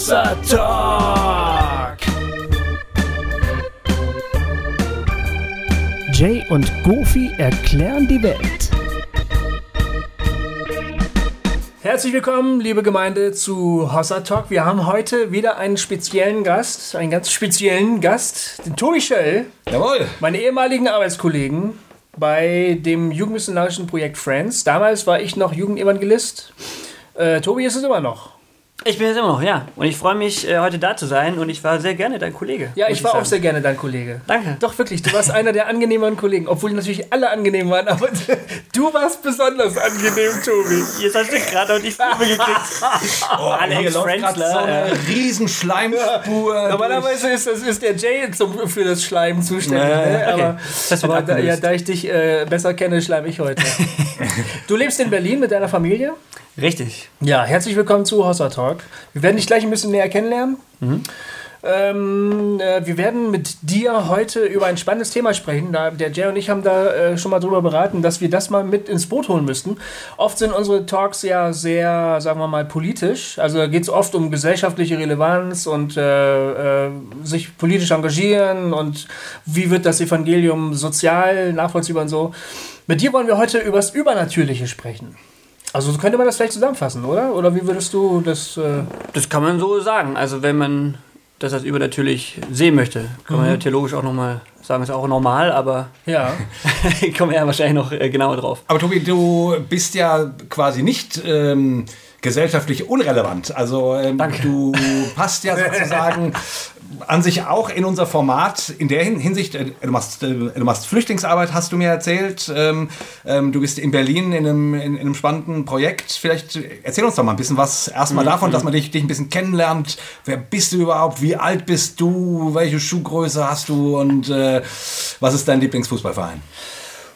Hossa Talk. Jay und Goofy erklären die Welt. Herzlich willkommen, liebe Gemeinde, zu Hossa Talk. Wir haben heute wieder einen speziellen Gast, einen ganz speziellen Gast, den Tobi Schell. Jawohl. Meine ehemaligen Arbeitskollegen bei dem jugendmissionarischen Projekt Friends. Damals war ich noch Jugendevangelist. Äh, Tobi ist es immer noch. Ich bin es immer noch, ja. Und ich freue mich, äh, heute da zu sein. Und ich war sehr gerne dein Kollege. Ja, muss ich war auch sagen. sehr gerne dein Kollege. Danke. Doch, wirklich, du warst einer der angenehmeren Kollegen. Obwohl natürlich alle angenehm waren, aber du warst besonders angenehm, Tobi. Jetzt hast du gerade noch die Farbe gekriegt. Oh, Alex hier läuft so eine ja. riesen Schleimspur. Normalerweise ist das, ist der Jay zum, für das Schleim zuständig. Ja, ja, ne? okay. Aber, Das aber da, ja, da ich dich äh, besser kenne, schleim ich heute. du lebst in Berlin mit deiner Familie? Richtig. Ja, herzlich willkommen zu Hossa Talk. Wir werden dich gleich ein bisschen näher kennenlernen. Ähm, äh, wir werden mit dir heute über ein spannendes Thema sprechen. Da, der Jay und ich haben da äh, schon mal drüber beraten, dass wir das mal mit ins Boot holen müssten. Oft sind unsere Talks ja sehr, sagen wir mal, politisch. Also da geht es oft um gesellschaftliche Relevanz und äh, äh, sich politisch engagieren und wie wird das Evangelium sozial nachvollziehbar und so. Mit dir wollen wir heute über das Übernatürliche sprechen. Also so könnte man das vielleicht zusammenfassen, oder? Oder wie würdest du das... Äh Das kann man so sagen. Also wenn man das als übernatürlich sehen möchte, kann man ja theologisch auch nochmal sagen, ist auch normal, aber ja. kommen wir ja wahrscheinlich noch äh, genauer drauf. Aber Tobi, du bist ja quasi nicht ähm, gesellschaftlich unrelevant. Also ähm, Danke. du passt ja sozusagen an sich auch in unser Format in der Hin- Hinsicht, äh, du machst, äh, du machst Flüchtlingsarbeit, hast du mir erzählt. Ähm, ähm, du bist in Berlin in einem, in, in einem spannenden Projekt. Vielleicht erzähl uns doch mal ein bisschen was erstmal davon, dass man dich, dich ein bisschen kennenlernt. Wer bist du überhaupt? Wie alt bist du? Welche Schuhgröße hast du? Und äh, was ist dein Lieblingsfußballverein?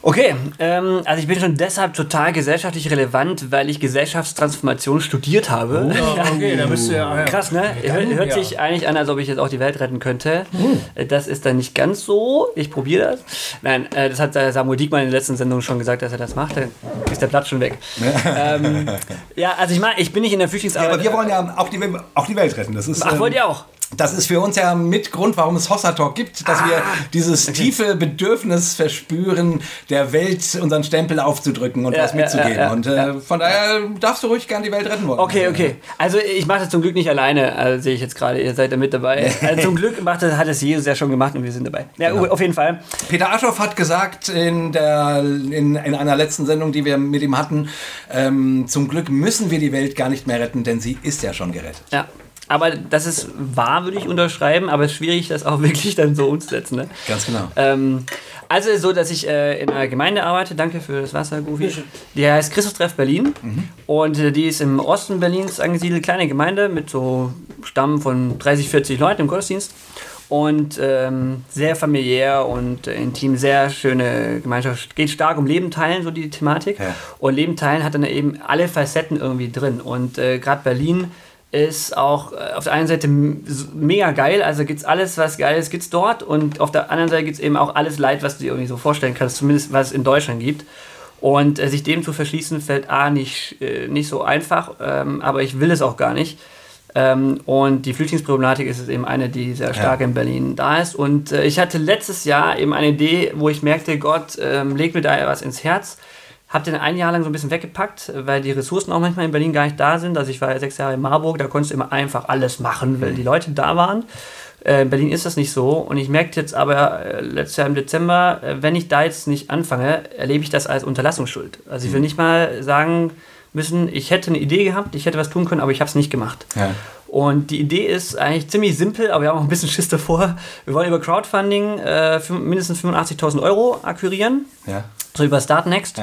Okay, ähm, also ich bin schon deshalb total gesellschaftlich relevant, weil ich Gesellschaftstransformation studiert habe. okay, da bist du ja... ja. Krass, ne? Hört, hört ja. sich eigentlich an, als ob ich jetzt auch die Welt retten könnte. Äh, Das ist dann nicht ganz so. Ich probiere das. Nein, äh, das hat äh, Samuel Diekmann in der letzten Sendung schon gesagt, dass er das macht. Dann ist der Platz schon weg. ähm, ja, also ich meine, ich bin nicht in der Ja, Flüchtlingsarbeit. aber wir wollen ja auch die, auch die Welt retten. Das ist, Ach, ähm, wollt ihr auch? Das ist für uns ja mit Grund, warum es Hossa Talk gibt, dass wir dieses tiefe Bedürfnis verspüren, der Welt unseren Stempel aufzudrücken und Ja, was mitzugeben. ja, ja, und äh, von daher darfst du ruhig gern die Welt retten wollen. Okay, okay. Also ich mache das zum Glück nicht alleine, also, sehe ich jetzt gerade, ihr seid da mit dabei. Also, zum Glück macht das, hat es Jesus ja schon gemacht und wir sind dabei. Ja, Genau. auf jeden Fall. Peter Aschoff hat gesagt in, der, in, in einer letzten Sendung, die wir mit ihm hatten, ähm, zum Glück müssen wir die Welt gar nicht mehr retten, denn sie ist ja schon gerettet. Ja. Aber das ist wahr, würde ich unterschreiben, aber es ist schwierig, das auch wirklich dann so umzusetzen. Ne? Ganz genau. Ähm, also so, dass ich äh, in einer Gemeinde arbeite, danke für das Wasser, Goofy. Die heißt Christustreff Berlin und äh, die ist im Osten Berlins angesiedelt, kleine Gemeinde mit so Stamm von 30, 40 Leuten im Gottesdienst und ähm, sehr familiär und äh, intim, sehr schöne Gemeinschaft. Geht stark um Leben teilen, so die Thematik. Ja. Und Leben teilen hat dann eben alle Facetten irgendwie drin und äh, gerade Berlin ist auch äh, auf der einen Seite mega geil, also gibt's alles, was geil ist, gibt's dort und auf der anderen Seite gibt's eben auch alles Leid, was du dir irgendwie so vorstellen kannst, zumindest was es in Deutschland gibt. Und äh, sich dem zu verschließen, fällt A nicht, äh, nicht so einfach, ähm, aber ich will es auch gar nicht. Ähm, und die Flüchtlingsproblematik ist es eben eine, die sehr stark in Berlin da ist. Und äh, ich hatte letztes Jahr eben eine Idee, wo ich merkte, Gott ähm, legt mir da was ins Herz. Hab den ein Jahr lang so ein bisschen weggepackt, weil die Ressourcen auch manchmal in Berlin gar nicht da sind. Also ich war ja sechs Jahre in Marburg, da konntest du immer einfach alles machen, weil die Leute da waren. Äh, In Berlin ist das nicht so. Und ich merkte jetzt aber äh, letztes Jahr im Dezember, äh, wenn ich da jetzt nicht anfange, erlebe ich das als Unterlassungsschuld. Also ich will nicht mal sagen müssen, ich hätte eine Idee gehabt, ich hätte was tun können, aber ich habe es nicht gemacht. Ja. Und die Idee ist eigentlich ziemlich simpel, aber wir haben auch ein bisschen Schiss davor. Wir wollen über Crowdfunding äh, mindestens 85.000 Euro akquirieren, Ja. so über Startnext,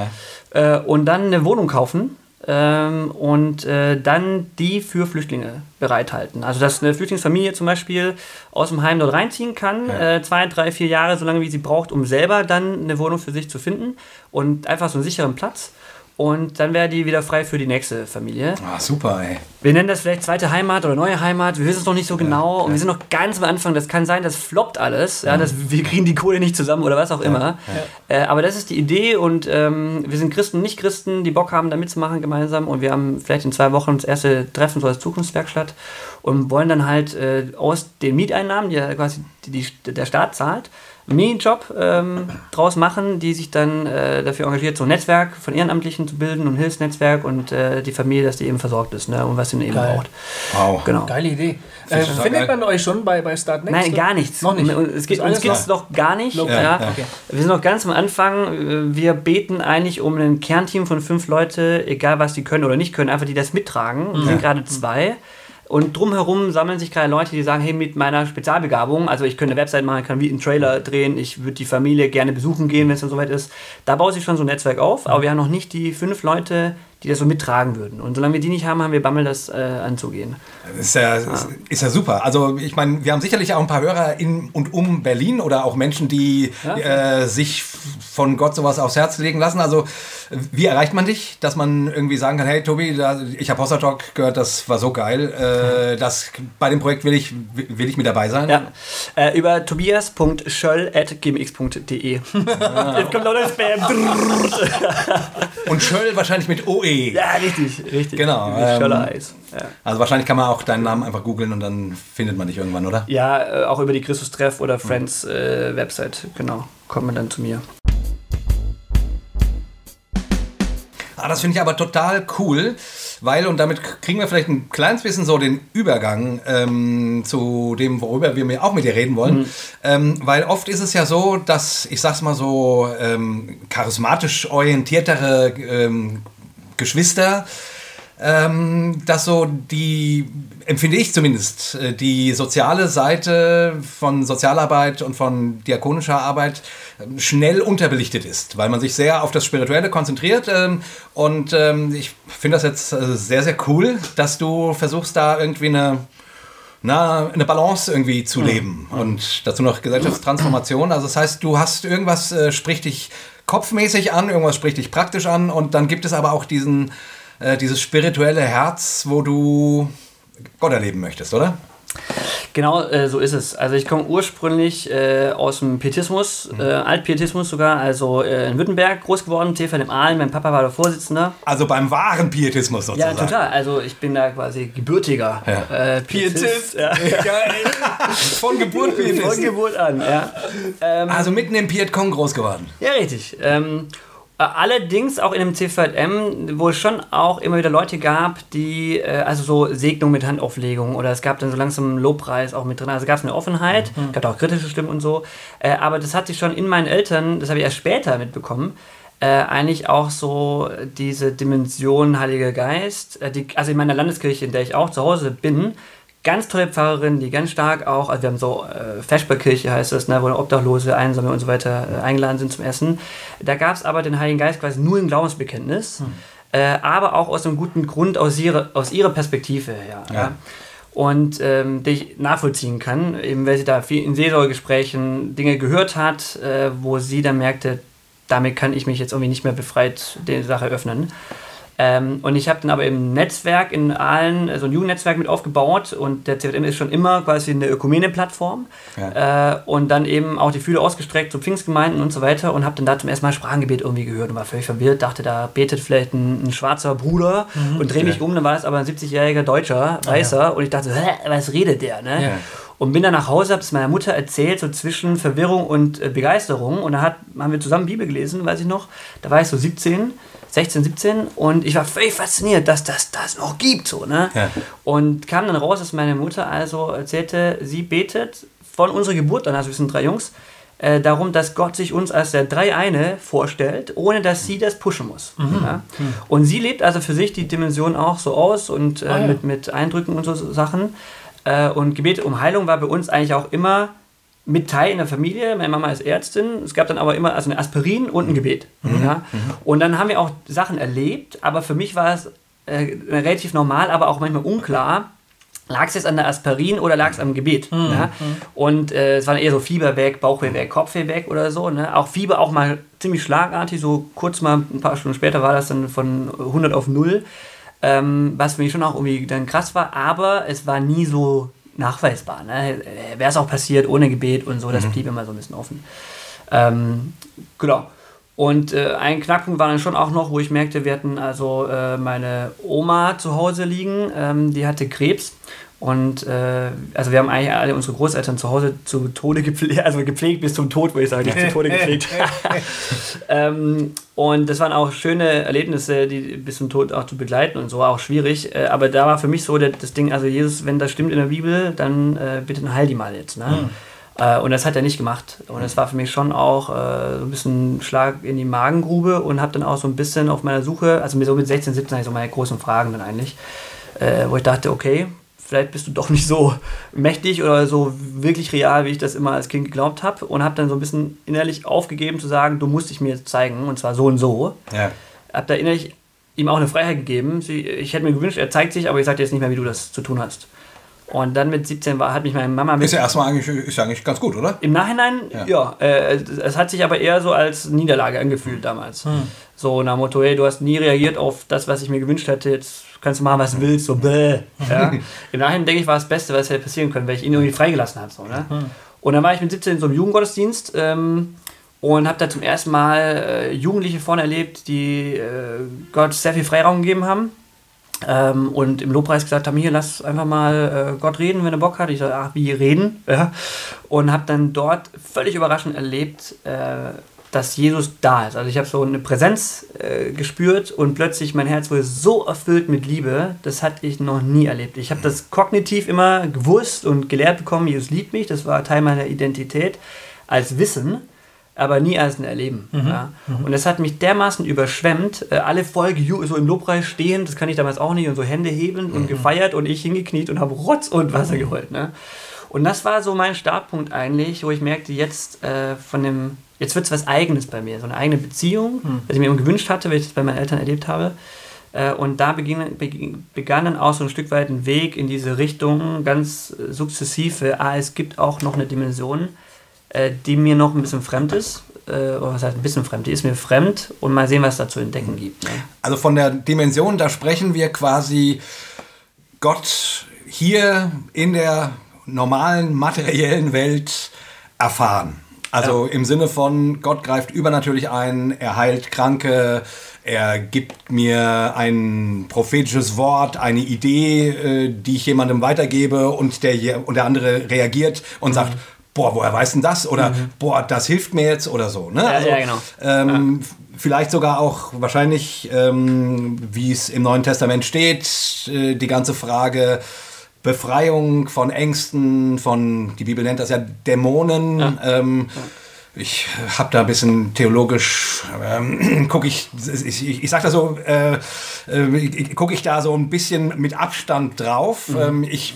äh, und dann eine Wohnung kaufen ähm, und äh, dann die für Flüchtlinge bereithalten. Also dass eine Flüchtlingsfamilie zum Beispiel aus dem Heim dort reinziehen kann, Ja. äh, zwei, drei, vier Jahre, so lange wie sie braucht, um selber dann eine Wohnung für sich zu finden und einfach so einen sicheren Platz. Und dann wäre die wieder frei für die nächste Familie. Ah, super, ey. Wir nennen das vielleicht zweite Heimat oder neue Heimat. Wir wissen es noch nicht so genau. Ja, und wir sind noch ganz am Anfang. Das kann sein, das floppt alles. Ja, das, wir kriegen die Kohle nicht zusammen oder was auch immer. Ja, äh, aber das ist die Idee. Und ähm, wir sind Christen, nicht Christen, die Bock haben, da mitzumachen gemeinsam. Und wir haben vielleicht in zwei Wochen das erste Treffen so als Zukunftswerkstatt und wollen dann halt äh, aus den Mieteinnahmen, die quasi die, die, der Staat zahlt, Minijob ähm, draus machen, die sich dann äh, dafür engagiert, so ein Netzwerk von Ehrenamtlichen zu bilden, ein Hilfsnetzwerk und äh, die Familie, dass die eben versorgt ist ne, und was sie eben Geil. braucht. Wow. Genau. Geile Idee. Äh, findet man euch schon bei, bei Start Next? Nein, gar nichts. Noch nicht. Es gibt, uns gibt es noch gar nicht. Ja, ja. Okay. Wir sind noch ganz am Anfang. Wir beten eigentlich um ein Kernteam von fünf Leute, egal was die können oder nicht können, einfach die das mittragen. Wir sind gerade zwei. Und drumherum sammeln sich gerade Leute, die sagen, hey, mit meiner Spezialbegabung, also ich könnte eine Website machen, ich kann wie einen Trailer drehen, ich würde die Familie gerne besuchen gehen, wenn es dann soweit ist. Da baut sich schon so ein Netzwerk auf, aber wir haben noch nicht die fünf Leute, die das so mittragen würden. Und solange wir die nicht haben, haben wir Bammel, das äh, anzugehen. Ist ja, ah. ist ja super. Also ich meine, wir haben sicherlich auch ein paar Hörer in und um Berlin oder auch Menschen, die ja, äh, sich von Gott sowas aufs Herz legen lassen. Also wie erreicht man dich, dass man irgendwie sagen kann, hey Tobi, da, ich habe Hossa Talk gehört, das war so geil. Äh, das, bei dem Projekt will ich, will ich mit dabei sein. Ja. Äh, über tobias.schöll.gmx.de ah. Jetzt kommt noch das Spam. und Schöll wahrscheinlich mit OE. Ja, richtig, richtig. Genau. Ähm, ja. Also wahrscheinlich kann man auch deinen Namen einfach googeln und dann findet man dich irgendwann, oder? Ja, äh, auch über die Christus-Treff oder Friends äh, Website, genau. Kommt man dann zu mir. Ah, das finde ich aber total cool, weil, und damit kriegen wir vielleicht ein kleines bisschen so den Übergang ähm, zu dem, worüber wir auch mit dir reden wollen. Mhm. Ähm, weil oft ist es ja so, dass, ich sag's mal so, ähm, charismatisch orientiertere ähm, Geschwister, ähm, dass so die, empfinde ich zumindest, äh, die soziale Seite von Sozialarbeit und von diakonischer Arbeit ähm, schnell unterbelichtet ist, weil man sich sehr auf das Spirituelle konzentriert. Ähm, und ähm, ich finde das jetzt äh, sehr, sehr cool, dass du versuchst, da irgendwie eine na, eine Balance irgendwie zu leben. Mhm. Und dazu noch Gesellschaftstransformation. Also das heißt, du hast irgendwas, äh, spricht dich kopfmäßig an, irgendwas spricht dich praktisch an und dann gibt es aber auch diesen, äh, dieses spirituelle Herz, wo du Gott erleben möchtest, oder? Genau, äh, so ist es. Also ich komme ursprünglich äh, aus dem Pietismus, mhm. äh, Altpietismus sogar, also äh, in Württemberg groß geworden, TFL im Aalen, mein Papa war der Vorsitzende. Also beim wahren Pietismus sozusagen. Ja, total. Also ich bin da quasi gebürtiger ja. Äh, Pietist. Pietist. Ja. Von Geburt Pietist. Von Geburt an, ja. Ähm, also mitten im Piet Kong groß geworden. Ja, richtig. Ähm, äh, allerdings auch in einem CVM, wo es schon auch immer wieder Leute gab, die, äh, also so Segnung mit Handauflegung oder es gab dann so langsam Lobpreis auch mit drin. Also gab es eine Offenheit, mhm. gab auch kritische Stimmen und so. Äh, aber das hat sich schon in meinen Eltern, das habe ich erst später mitbekommen, äh, eigentlich auch so diese Dimension Heiliger Geist, äh, die, also in meiner Landeskirche, in der ich auch zu Hause bin, ganz tolle Pfarrerin, die ganz stark auch, also wir haben so äh, Feschbergkirche heißt das, ne, wo Obdachlose, Einsame und so weiter äh, eingeladen sind zum Essen. Da gab es aber den Heiligen Geist quasi nur im Glaubensbekenntnis, hm. äh, aber auch aus einem guten Grund aus ihrer, aus ihrer Perspektive her. Ja. ja. Und ähm, die ich nachvollziehen kann, eben weil sie da viel in Seelsorgegesprächen Dinge gehört hat, äh, wo sie dann merkte, damit kann ich mich jetzt irgendwie nicht mehr befreit der Sache öffnen. Ähm, und ich habe dann aber im Netzwerk in allen, so also ein Jugendnetzwerk mit aufgebaut und der CFM ist schon immer quasi eine Ökumene-Plattform ja. äh, und dann eben auch die Fühle ausgestreckt zu Pfingstgemeinden und so weiter und habe dann da zum ersten Mal Sprachengebet irgendwie gehört und war völlig verwirrt, dachte, da betet vielleicht ein, ein schwarzer Bruder mhm. und drehe mich ja. um, dann war es aber ein 70-jähriger Deutscher, Weißer ah, ja. und ich dachte, hä, was redet der, ne? Und bin dann nach Hause, habe es meiner Mutter erzählt, so zwischen Verwirrung und äh, Begeisterung. Und dann hat, haben wir zusammen Bibel gelesen, weiß ich noch. Da war ich so 17 16, 17 und ich war völlig fasziniert, dass das das noch gibt. So, ne? Ja. Und kam dann raus, dass meine Mutter also erzählte, sie betet von unserer Geburt an, also wir sind drei Jungs, äh, darum, dass Gott sich uns als der Dreieine vorstellt, ohne dass sie das pushen muss. Mhm. Ja? Mhm. Und sie lebt also für sich die Dimension auch so aus und äh, ah, ja. mit, mit Eindrücken und so Sachen. Äh, und Gebet um Heilung war bei uns eigentlich auch immer mit Teil in der Familie. Meine Mama ist Ärztin. Es gab dann aber immer also eine Aspirin und ein Gebet. Mhm. Ja? Mhm. Und dann haben wir auch Sachen erlebt, aber für mich war es äh, relativ normal, aber auch manchmal unklar, lag es jetzt an der Aspirin oder lag es am Gebet? Mhm. Ja? Und äh, es war eher so Fieber weg, Bauchweh weg, Kopfweh weg oder so. Ne? Auch Fieber auch mal ziemlich schlagartig, so kurz mal ein paar Stunden später war das dann von 100 auf 0, ähm, was für mich schon auch irgendwie dann krass war, aber es war nie so nachweisbar. Ne? Wäre es auch passiert ohne Gebet und so, das blieb immer so ein bisschen offen. Ähm, genau. Und äh, ein Knackpunkt war dann schon auch noch, wo ich merkte, wir hatten also äh, meine Oma zu Hause liegen, ähm, die hatte Krebs. Und äh, also wir haben eigentlich alle unsere Großeltern zu Hause zu Tode gepflegt, also gepflegt bis zum Tod, würde ich sagen, nicht zu Tode gepflegt. ähm, und das waren auch schöne Erlebnisse, die bis zum Tod auch zu begleiten und so, auch schwierig. Äh, aber da war für mich so der, das Ding, also Jesus, wenn das stimmt in der Bibel, dann äh, bitte heil die mal jetzt. Ne? Äh, und das hat er nicht gemacht. Und das war für mich schon auch äh, so ein bisschen Schlag in die Magengrube und habe dann auch so ein bisschen auf meiner Suche, also so mit 16, 17 hatte ich so meine großen Fragen dann eigentlich, äh, wo ich dachte, okay, vielleicht bist du doch nicht so mächtig oder so wirklich real, wie ich das immer als Kind geglaubt habe. Und habe dann so ein bisschen innerlich aufgegeben zu sagen, du musst dich mir jetzt zeigen und zwar so und so. Ja. Habe da innerlich ihm auch eine Freiheit gegeben. Ich hätte mir gewünscht, er zeigt sich, aber ich sage dir jetzt nicht mehr, wie du das zu tun hast. Und dann mit 17 war, hat mich meine Mama mit Ist ja erstmal eigentlich, ist ja eigentlich ganz gut, oder? im Nachhinein, Ja. ja, äh, es hat sich aber eher so als Niederlage angefühlt damals. So nach dem Motto, hey, du hast nie reagiert auf das, was ich mir gewünscht hätte, jetzt kannst du machen, was du willst, so bäh. Ja. Im Nachhinein denke ich, war das Beste, was hätte passieren können, weil ich ihn irgendwie freigelassen habe. So, ne? Und dann war ich mit 17 in so einem Jugendgottesdienst ähm, und habe da zum ersten Mal äh, Jugendliche vorne erlebt, die äh, Gott sehr viel Freiraum gegeben haben. Ähm, und im Lobpreis gesagt haben, hier, lass einfach mal äh, Gott reden, wenn er Bock hat. Ich sage, ach, wie reden? Ja. Und habe dann dort völlig überraschend erlebt, äh, dass Jesus da ist. Also ich habe so eine Präsenz äh, gespürt und plötzlich mein Herz wurde so erfüllt mit Liebe, das hatte ich noch nie erlebt. Ich habe das kognitiv immer gewusst und gelehrt bekommen, Jesus liebt mich, das war Teil meiner Identität als Wissen aber nie als ein Erleben. Ja. Und das hat mich dermaßen überschwemmt, äh, alle voll geju- so im Lobpreis stehen, das kann ich damals auch nicht, und so Hände hebend und gefeiert und ich hingekniet und habe Rotz und Wasser geholt. Ne? Und das war so mein Startpunkt eigentlich, wo ich merkte, jetzt äh, von dem, jetzt wird es was Eigenes bei mir, so eine eigene Beziehung, was ich mir immer gewünscht hatte, weil ich das bei meinen Eltern erlebt habe. Äh, Und da beging, beging, begann dann auch so ein Stück weit ein Weg in diese Richtung, ganz äh, sukzessive. Ah, es gibt auch noch eine Dimension, äh, die mir noch ein bisschen fremd ist. Äh, oder was heißt ein bisschen fremd? Die ist mir fremd und mal sehen, was es da zu entdecken gibt. Ne? Also von der Dimension, da sprechen wir quasi Gott hier in der normalen materiellen Welt erfahren. Also im Sinne von Gott greift übernatürlich ein, er heilt Kranke, er gibt mir ein prophetisches Wort, eine Idee, äh, die ich jemandem weitergebe und der, und der andere reagiert und sagt, boah, woher weiß denn das? Oder boah, das hilft mir jetzt oder so. Ne? Ja, ja, genau. Ähm, f- Vielleicht sogar auch wahrscheinlich, ähm, wie es im Neuen Testament steht, äh, die ganze Frage Befreiung von Ängsten, von, die Bibel nennt das ja Dämonen. Ähm, ich habe da ein bisschen theologisch, ähm, gucke ich, ich, ich, ich sag das so, äh, äh, gucke ich da so ein bisschen mit Abstand drauf. Ähm, ich,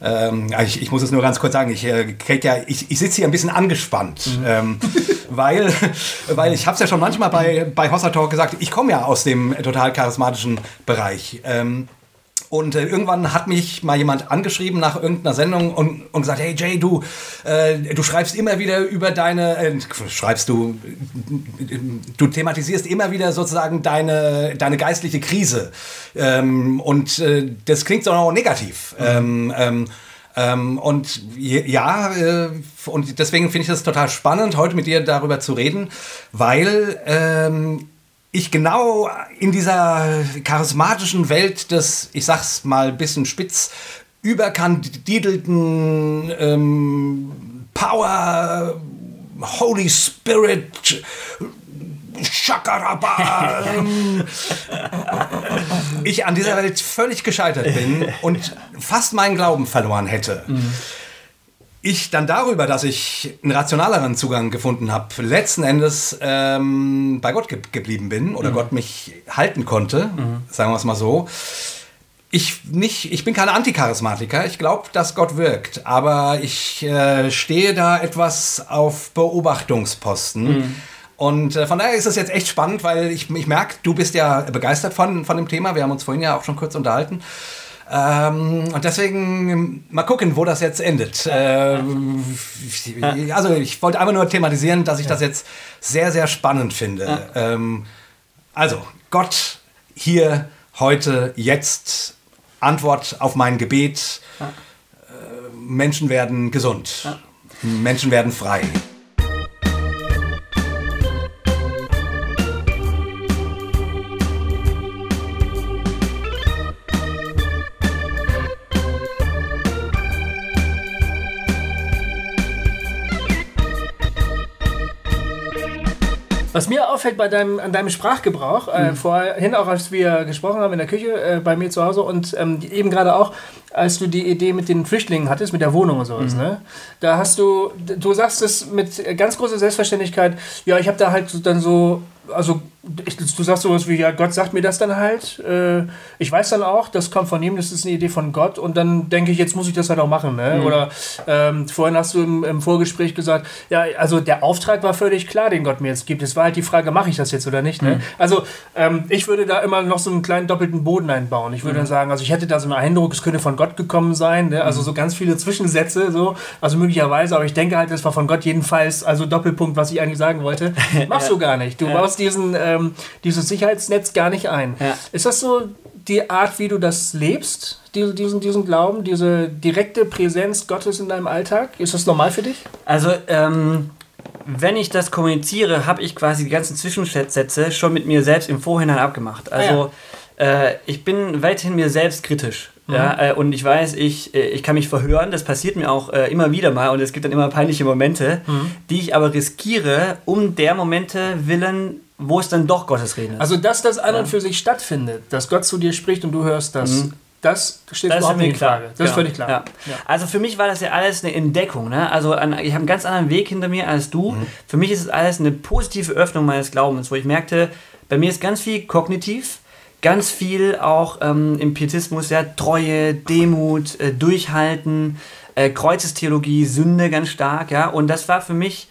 ähm, ich, ich muss es nur ganz kurz sagen, ich, äh, ja, ich, ich sitze hier ein bisschen angespannt, ähm, weil, weil ich habe es ja schon manchmal bei, bei Hossa Talk gesagt, ich komme ja aus dem total charismatischen Bereich. Ähm, und äh, irgendwann hat mich mal jemand angeschrieben nach irgendeiner Sendung und, und gesagt, hey Jay, du, äh, du schreibst immer wieder über deine, äh, schreibst du, du thematisierst immer wieder sozusagen deine, deine geistliche Krise. Ähm, und äh, das klingt so auch negativ. Ähm, ähm, ähm, und ja, äh, und deswegen finde ich das total spannend, heute mit dir darüber zu reden, weil ähm, ich genau in dieser charismatischen Welt des, ich sag's mal ein bisschen spitz, überkandidelten ähm, Power, Holy Spirit, Shakaraba, ähm, ich an dieser Welt völlig gescheitert bin und fast meinen Glauben verloren hätte. Ich dann darüber, dass ich einen rationaleren Zugang gefunden habe, letzten Endes ähm, bei Gott ge geblieben bin oder Gott mich halten konnte, sagen wir es mal so. Ich, nicht, ich bin kein Anticharismatiker, ich glaube, dass Gott wirkt, aber ich äh, stehe da etwas auf Beobachtungsposten. Und äh, von daher ist es jetzt echt spannend, weil ich, ich merke, du bist ja begeistert von, von dem Thema. Wir haben uns vorhin ja auch schon kurz unterhalten. Ähm, und deswegen mal gucken, wo das jetzt endet. Ähm, also ich wollte einfach nur thematisieren, dass ich das jetzt sehr, sehr spannend finde. Ähm, also Gott hier, heute, jetzt, Antwort auf mein Gebet. Äh, Menschen werden gesund. Menschen werden frei. Was mir auffällt bei deinem, an deinem Sprachgebrauch, äh, vorhin auch als wir gesprochen haben in der Küche äh, bei mir zu Hause und ähm, eben gerade auch, als du die Idee mit den Flüchtlingen hattest, mit der Wohnung und sowas, ne? Da hast du, du sagst es mit ganz großer Selbstverständlichkeit, ja, ich habe da halt dann so, also ich, du sagst sowas wie, ja, Gott sagt mir das dann halt. Äh, ich weiß dann auch, das kommt von ihm, das ist eine Idee von Gott und dann denke ich, jetzt muss ich das halt auch machen. Ne? Oder ähm, vorhin hast du im, im Vorgespräch gesagt, ja, also der Auftrag war völlig klar, den Gott mir jetzt gibt. Es war halt die Frage, mache ich das jetzt oder nicht? Ne? Also ähm, ich würde da immer noch so einen kleinen doppelten Boden einbauen. Ich würde dann sagen, also ich hätte da so einen Eindruck, es könnte von Gott gekommen sein. Ne? Also so ganz viele Zwischensätze, so, also möglicherweise, aber ich denke halt, das war von Gott jedenfalls, also Doppelpunkt, was ich eigentlich sagen wollte. Machst du gar nicht. Du baust diesen, ähm, dieses Sicherheitsnetz gar nicht ein. Ja. Ist das so die Art, wie du das lebst, diese, diesen, diesen Glauben, diese direkte Präsenz Gottes in deinem Alltag? Ist das normal für dich? Also, ähm, wenn ich das kommuniziere, habe ich quasi die ganzen Zwischensätze schon mit mir selbst im Vorhinein abgemacht. Also, äh, ich bin weiterhin mir selbst kritisch. Ja, äh, und ich weiß, ich, äh, ich kann mich verhören, das passiert mir auch äh, immer wieder mal und es gibt dann immer peinliche Momente, die ich aber riskiere, um der Momente willen, wo es dann doch Gottes Reden ist. Also, dass das an und für sich stattfindet, dass Gott zu dir spricht und du hörst das, das steht Das überhaupt nicht in Frage. Das ist Genau. völlig klar. Ja. Also für mich war das ja alles eine Entdeckung. Ne? Also an, ich habe einen ganz anderen Weg hinter mir als du. Für mich ist es alles eine positive Öffnung meines Glaubens, wo ich merkte, bei mir ist ganz viel kognitiv, ganz viel auch ähm, im Pietismus, ja, Treue, Demut, äh, Durchhalten, äh, Kreuzestheologie, Sünde ganz stark. Ja? Und das war für mich,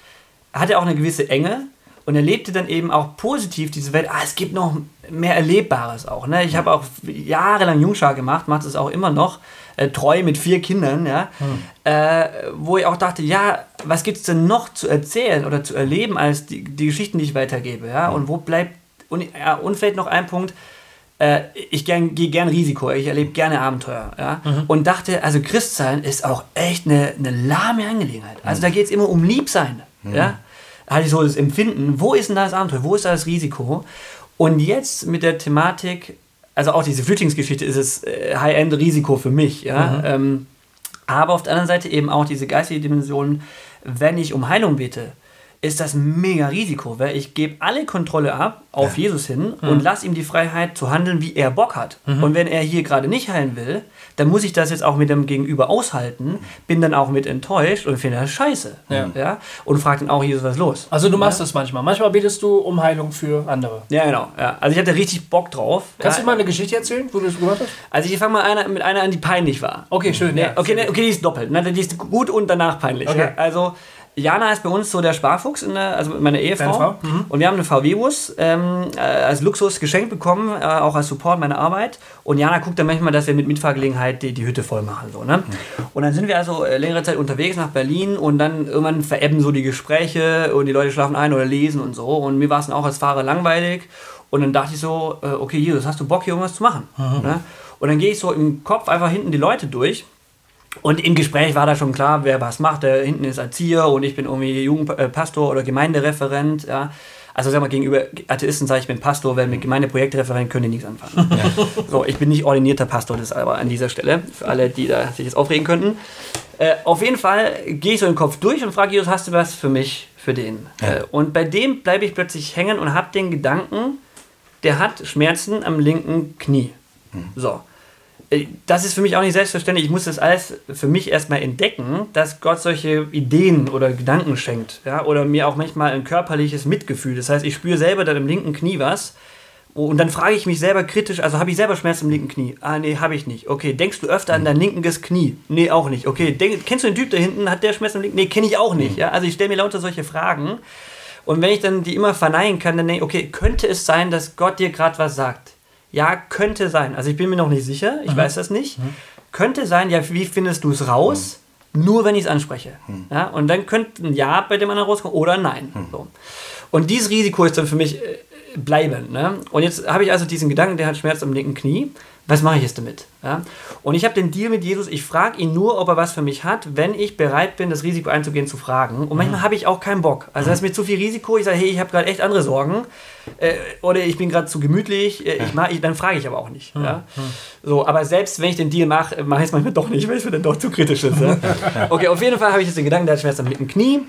hatte auch eine gewisse Enge und erlebte dann eben auch positiv diese Welt. Ah, es gibt noch mehr Erlebbares auch. Ne? Ich habe auch jahrelang Jungschar gemacht, mache es auch immer noch, äh, treu mit vier Kindern, ja? äh, wo ich auch dachte, ja, was gibt es denn noch zu erzählen oder zu erleben als die, die Geschichten, die ich weitergebe, ja? Und wo bleibt, und, ja, und vielleicht noch ein Punkt, äh, ich gern, gehe gern Risiko, ich erlebe gerne Abenteuer. Ja? Und dachte, also Christsein ist auch echt eine, eine lahme Angelegenheit. Also da geht es immer um Liebsein. Ja? Hatte ich so das Empfinden, wo ist denn da das Abenteuer, wo ist da das Risiko? Und jetzt mit der Thematik, also auch diese Flüchtlingsgeschichte ist es äh, High-End-Risiko für mich. Ja? Ähm, aber auf der anderen Seite eben auch diese geistige Dimension, wenn ich um Heilung bete, ist das ein mega Risiko, weil ich gebe alle Kontrolle ab auf Jesus hin und lasse ihm die Freiheit zu handeln, wie er Bock hat. Und wenn er hier gerade nicht heilen will, dann muss ich das jetzt auch mit dem Gegenüber aushalten, bin dann auch mit enttäuscht und finde das scheiße. Ja. Und frage dann auch, Jesus, was ist los? Also du machst das manchmal. Manchmal betest du um Heilung für andere. Ja, genau. Ja. Also ich hatte richtig Bock drauf. Kannst ja. du mal eine Geschichte erzählen, wo du das gemacht hast? Also ich fange mal einer, mit einer an, die peinlich war. Okay, schön. Ja. okay, okay, die ist doppelt. Die ist gut und danach peinlich. Okay. Ja? Also Jana ist bei uns so der Sparfuchs, der, also meine Ehefrau. Frau? Mhm. Und wir haben einen VW-Bus ähm, äh, als Luxus geschenkt bekommen, äh, auch als Support meiner Arbeit. Und Jana guckt dann manchmal, dass wir mit Mitfahrgelegenheit die, die Hütte voll machen. So, ne? Und dann sind wir also äh, längere Zeit unterwegs nach Berlin und dann irgendwann verebben so die Gespräche und die Leute schlafen ein oder lesen und so. Und mir war es dann auch als Fahrer langweilig. Und dann dachte ich so, äh, okay, Jesus, hast du Bock hier irgendwas zu machen? Ne? Und dann gehe ich so im Kopf einfach hinten die Leute durch. Und im Gespräch war da schon klar, wer was macht. Der hinten ist Erzieher und ich bin irgendwie Jugendpastor oder Gemeindereferent. Ja. Also sag mal, gegenüber Atheisten sage ich, ich bin Pastor, weil mit Gemeindeprojektreferent können die nichts anfangen. So, ich bin nicht ordinierter Pastor, das ist aber an dieser Stelle, für alle, die da sich jetzt aufregen könnten. Äh, auf jeden Fall gehe ich so den Kopf durch und frage Jesus, hast du was für mich, für den? Äh, und bei dem bleibe ich plötzlich hängen und habe den Gedanken, der hat Schmerzen am linken Knie. So. Äh, Das ist für mich auch nicht selbstverständlich. Ich muss das alles für mich erstmal entdecken, dass Gott solche Ideen oder Gedanken schenkt. Ja? Oder mir auch manchmal ein körperliches Mitgefühl. Das heißt, ich spüre selber dann im linken Knie was. Und dann frage ich mich selber kritisch, also habe ich selber Schmerzen im linken Knie? Ah, nee, habe ich nicht. Okay, denkst du öfter an dein linkes Knie? Nee, auch nicht. Okay, denk, kennst du den Typ da hinten? Hat der Schmerzen im linken? Nee, kenne ich auch nicht. Ja? Also ich stelle mir lauter solche Fragen. Und wenn ich dann die immer verneinen kann, dann denke ich, okay, könnte es sein, dass Gott dir gerade was sagt? Ja, könnte sein. Also ich bin mir noch nicht sicher, ich weiß das nicht. Könnte sein, ja, wie findest du es raus? Nur wenn ich es anspreche. Ja, und dann könnte ein Ja bei dem anderen rauskommen oder ein Nein. So. Und dieses Risiko ist dann für mich äh, bleibend. Ne? Und jetzt habe ich also diesen Gedanken, der hat Schmerz am linken Knie. Was mache ich jetzt damit? Ja? Und ich habe den Deal mit Jesus, ich frage ihn nur, ob er was für mich hat, wenn ich bereit bin, das Risiko einzugehen, zu fragen. Und manchmal habe ich auch keinen Bock. Also das ist mir zu viel Risiko. Ich sage, hey, ich habe gerade echt andere Sorgen. Äh, oder ich bin gerade zu gemütlich. Äh, ich mach, ich, dann frage ich aber auch nicht. Ja? So, aber selbst wenn ich den Deal mache, mache ich es manchmal doch nicht, weil es mir dann doch zu kritisch ist. Ja? Okay, auf jeden Fall habe ich jetzt den Gedanken, der hat Schmerz am linken Knie.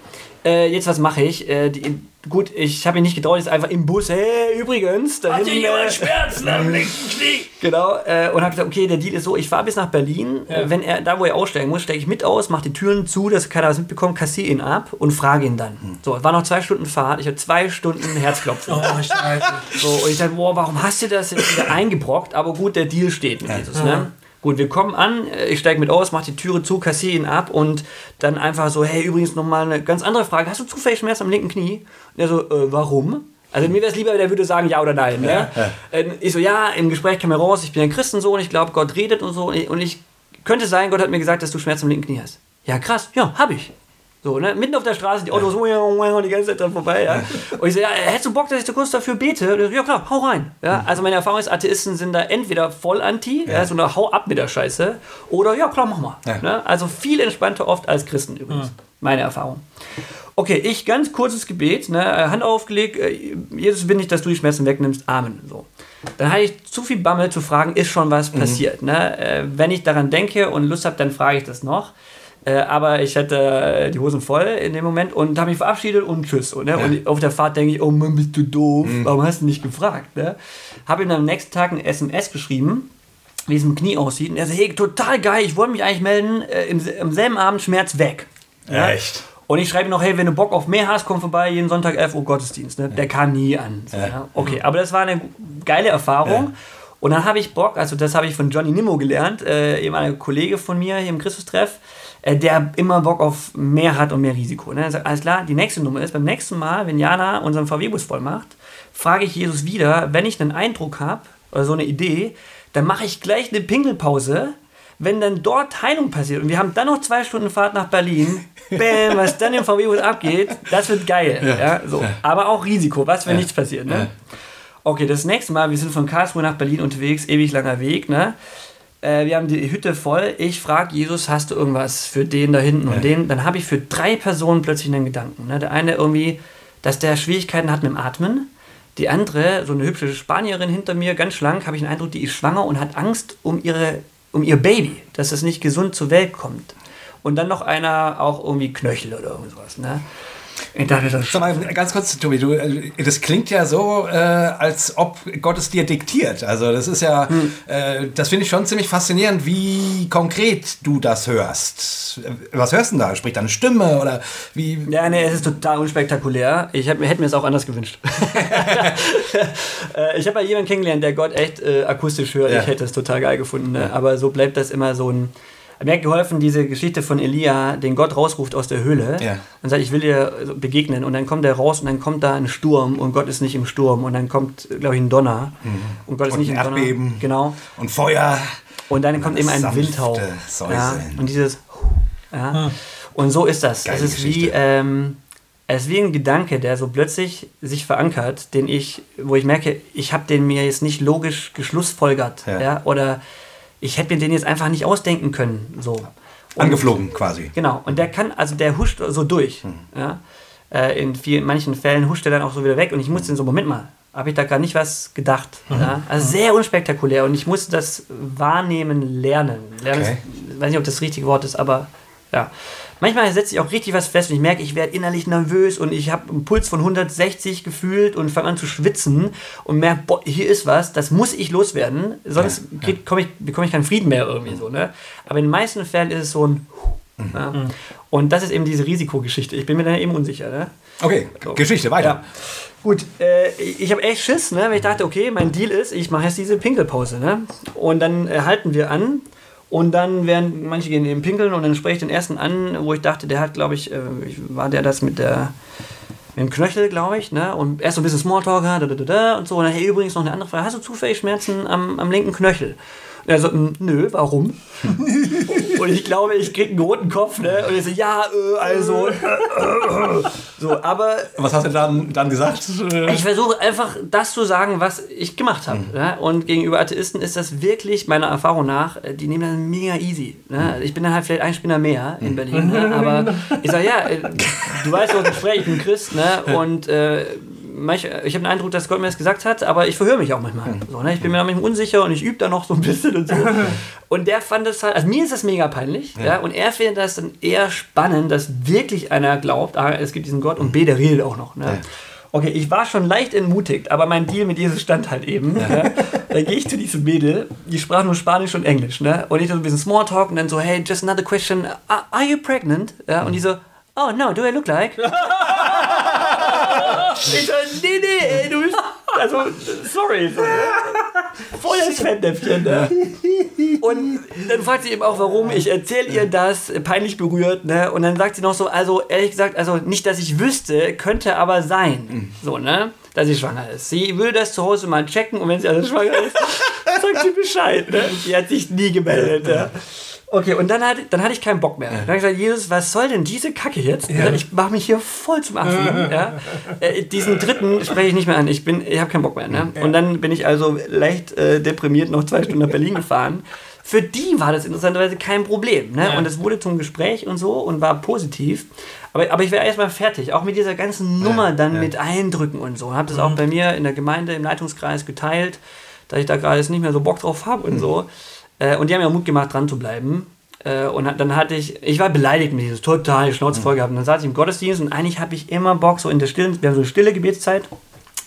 Äh, jetzt was mache ich? Äh, die, gut, ich habe ihn nicht getraut, jetzt einfach im Bus, hey, übrigens, da hinten, äh, Schmerzen am linken Knie? Genau, äh, und habe gesagt, okay, der Deal ist so, ich fahre bis nach Berlin, Ja. äh, wenn er, da wo er aussteigen muss, steige ich mit aus, mache die Türen zu, dass keiner was mitbekommt, kassiere ihn ab und frage ihn dann. So, es war noch zwei Stunden Fahrt, ich hatte zwei Stunden Herzklopfen. Oh, scheiße. So, und ich dachte, boah, warum hast du das jetzt wieder eingebrockt? Aber gut, der Deal steht mit Jesus, ne? Gut, wir kommen an, äh, ich steige mit aus, mache die Türe zu, kassiere ihn ab und dann einfach so, hey, übrigens nochmal eine ganz andere Frage. Hast du zufällig Schmerz am linken Knie? Und er so, äh, warum? Also mir wäre es lieber, der würde sagen ja oder nein. Ne? Äh, Ich so, ja, im Gespräch kam mir raus, ich bin ein Christensohn, ich glaube, Gott redet und so. Und ich, und ich könnte sein, Gott hat mir gesagt, dass du Schmerz am linken Knie hast. Ja, krass, ja, habe ich. So, ne? Mitten auf der Straße, die Autos die ganze Zeit dran vorbei. Ja? Und ich so, ja, hättest du Bock, dass ich so kurz dafür bete? Und so, ja klar, hau rein. Ja? Also meine Erfahrung ist, Atheisten sind da entweder voll anti, ja. so eine Hau ab mit der Scheiße, oder ja klar, mach mal. Ja. Ne? Also viel entspannter oft als Christen übrigens. Meine Erfahrung. Okay, ich ganz kurzes Gebet, ne? äh, Hand aufgelegt, äh, Jesus will nicht, dass du die Schmerzen wegnimmst, Amen. So. Dann hatte ich zu viel Bammel zu fragen, ist schon was passiert. Ne? Äh, wenn ich daran denke und Lust habe, dann frage ich das noch. Aber ich hatte die Hosen voll in dem Moment und habe mich verabschiedet und tschüss. Ne? Und auf der Fahrt denke ich, oh Mann, bist du doof, warum hast du nicht gefragt? Ne? Habe ihm am nächsten Tag ein SMS geschrieben, wie es im Knie aussieht. Und er so, hey, total geil, ich wollte mich eigentlich melden, äh, im, am selben Abend Schmerz weg. Ja? Echt? Und ich schreibe noch, hey, wenn du Bock auf mehr hast, komm vorbei, jeden Sonntag 11 Uhr Gottesdienst. Ne? Der kam nie an. So, ja. Okay, aber das war eine geile Erfahrung. Und dann habe ich Bock, also das habe ich von Johnny Nimmo gelernt, äh, eben ein Kollege von mir hier im Christustreff, äh, der immer Bock auf mehr hat und mehr Risiko. Ne? Er sagt, alles klar, die nächste Nummer ist, beim nächsten Mal, wenn Jana unseren VW-Bus voll macht, frage ich Jesus wieder, wenn ich einen Eindruck habe oder so eine Idee, dann mache ich gleich eine Pinkelpause, wenn dann dort Heilung passiert und wir haben dann noch zwei Stunden Fahrt nach Berlin, bam, was dann im VW-Bus abgeht, das wird geil. Ja. so. Aber auch Risiko, was, wenn nichts passiert. Ne? Okay, das nächste Mal, wir sind von Karlsruhe nach Berlin unterwegs, ewig langer Weg, ne? Äh, wir haben die Hütte voll. Ich frage Jesus, hast du irgendwas für den da hinten und den? Dann habe ich für drei Personen plötzlich einen Gedanken. Ne? Der eine irgendwie, dass der Schwierigkeiten hat mit dem Atmen. Die andere, so eine hübsche Spanierin hinter mir, ganz schlank, habe ich den Eindruck, die ist schwanger und hat Angst um, ihre, um ihr Baby, dass es nicht gesund zur Welt kommt. Und dann noch einer auch irgendwie Knöchel oder irgendwas. Ne? Ich dachte, das Sag mal, ganz kurz, Tobi, du, äh, das klingt ja so, äh, als ob Gott es dir diktiert. Also das ist ja, äh, das finde ich schon ziemlich faszinierend, wie konkret du das hörst. Äh, Was hörst du denn da? Spricht da eine Stimme oder wie? Ja, nee, es ist total unspektakulär. Ich hab, hätte mir es auch anders gewünscht. Äh, ich habe ja jemanden kennengelernt, der Gott echt äh, akustisch hört. Ja. Ich hätte es total geil gefunden. Ne? Aber so bleibt das immer so ein. Mir hat geholfen, diese Geschichte von Elia, den Gott rausruft aus der Höhle Ja. und sagt, ich will dir begegnen. Und dann kommt er raus und dann kommt da ein Sturm und Gott ist nicht im Sturm. Und dann kommt, glaube ich, ein Donner. Und Gott ist Und nicht im Donner. Erdbeben. Genau. Und Feuer. Und dann kommt das eben ein Windhauch. Ja, und dieses. Ja. Und so ist das. Geile es ist wie. Ähm, es ist wie ein Gedanke, der so plötzlich sich verankert, den ich, wo ich merke, ich habe den mir jetzt nicht logisch geschlussfolgert, Ja. ja. oder ich hätte mir den jetzt einfach nicht ausdenken können, so. Und- Angeflogen quasi. Genau. Und der kann, also der huscht so durch. Hm. Ja? Äh, in vielen, manchen Fällen huscht er dann auch so wieder weg und ich musste den so, Moment mal, habe ich da gerade nicht was gedacht. Mhm. Ja? Also sehr unspektakulär und ich musste das wahrnehmen lernen. Lernen Okay. ich weiß nicht, ob das das richtige Wort ist, aber ja. Manchmal setze ich auch richtig was fest und ich merke, ich werde innerlich nervös und ich habe einen Puls von 160 gefühlt und fange an zu schwitzen und merke, boah, hier ist was, das muss ich loswerden, sonst komm ich, bekomme ich keinen Frieden mehr irgendwie so. Ne? Aber in den meisten Fällen ist es so ein ja. Und das ist eben diese Risikogeschichte. Ich bin mir da eben unsicher. Ne? Okay, Geschichte, weiter. Ja. Gut, äh, ich habe echt Schiss, ne? weil ich dachte, okay, mein Deal ist, ich mache jetzt diese Pinkelpause. Ne? Und dann äh, halten wir an. Und dann werden manche gehen eben pinkeln und dann spreche ich den ersten an, wo ich dachte, der hat, glaube ich, äh, war der das mit der einen Knöchel, glaube ich, ne? Und erst so ein bisschen Smalltalk, da, da, da, da, und so. Und dann, hey, übrigens noch eine andere Frage. Hast du zufällig Schmerzen am, am linken Knöchel? Und er so, "Mm, nö, warum? und ich glaube, ich krieg einen roten Kopf, ne? Und ich so, ja, äh, also. Äh, äh, so, aber Was hast du dann, dann gesagt? Ich versuche einfach das zu sagen, was ich gemacht habe. Ja? Und gegenüber Atheisten ist das wirklich, meiner Erfahrung nach, äh, die nehmen das mega easy. Ne? Ich bin dann halt vielleicht ein Spinner mehr in Berlin. Ne? Aber ich sage, ja, äh, du weißt doch, ich bin Christ. Ne? Und äh, ich habe den Eindruck, dass Gott mir das gesagt hat, aber ich verhöre mich auch manchmal. So, ne? Ich bin mir da manchmal unsicher und ich übe da noch so ein bisschen und so. Und der fand das halt, also mir ist das mega peinlich. Ja. und er findet das dann eher spannend, dass wirklich einer glaubt, A, es gibt diesen Gott und B, der redet auch noch. Ne? Okay, ich war schon leicht entmutigt, aber mein Deal mit Jesus stand halt eben. Ja. Dann gehe ich zu diesem Mädel, die sprach nur Spanisch und Englisch, ne? Und ich so ein bisschen Smalltalk und dann so, hey, just another question, are, are you pregnant? Ja, und die so, oh no, do I look like? ich so, nee, nee, ey, du bist, also, sorry. So, ne? Voll das Fettnäpfchen, ne? Und dann fragt sie eben auch, warum. Ich erzähle ihr das, peinlich berührt, ne? Und dann sagt sie noch so, also ehrlich gesagt, also nicht, dass ich wüsste, könnte aber sein. So, ne? Dass sie schwanger ist. Sie will das zu Hause mal checken und wenn sie also schwanger ist, sagt sie Bescheid, ne? Die hat sich nie gemeldet, ja. Okay, und dann, hat, dann hatte ich keinen Bock mehr. Dann habe ich gesagt, Jesus, was soll denn diese Kacke jetzt? Ich mache mich hier voll zum Affen. ja? äh, diesen dritten spreche ich nicht mehr an. Ich, bin- ich habe keinen Bock mehr. Ne? Und dann bin ich also leicht äh, deprimiert noch zwei Stunden nach Berlin gefahren. Für die war das interessanterweise kein Problem. Ne? Und es wurde zum Gespräch und so und war positiv. Aber, aber ich wäre erstmal fertig, auch mit dieser ganzen Nummer dann mit Eindrücken und so. Habe das auch bei mir in der Gemeinde, im Leitungskreis geteilt, da ich da gerade jetzt nicht mehr so Bock drauf habe und so. Äh, und die haben mir Mut gemacht, dran zu bleiben. Äh, und dann hatte ich, ich war beleidigt mit dieses total Schnauze voll gehabt. Und dann saß ich im Gottesdienst und eigentlich habe ich immer Bock, so in der stillen, wir haben so eine stille Gebetszeit,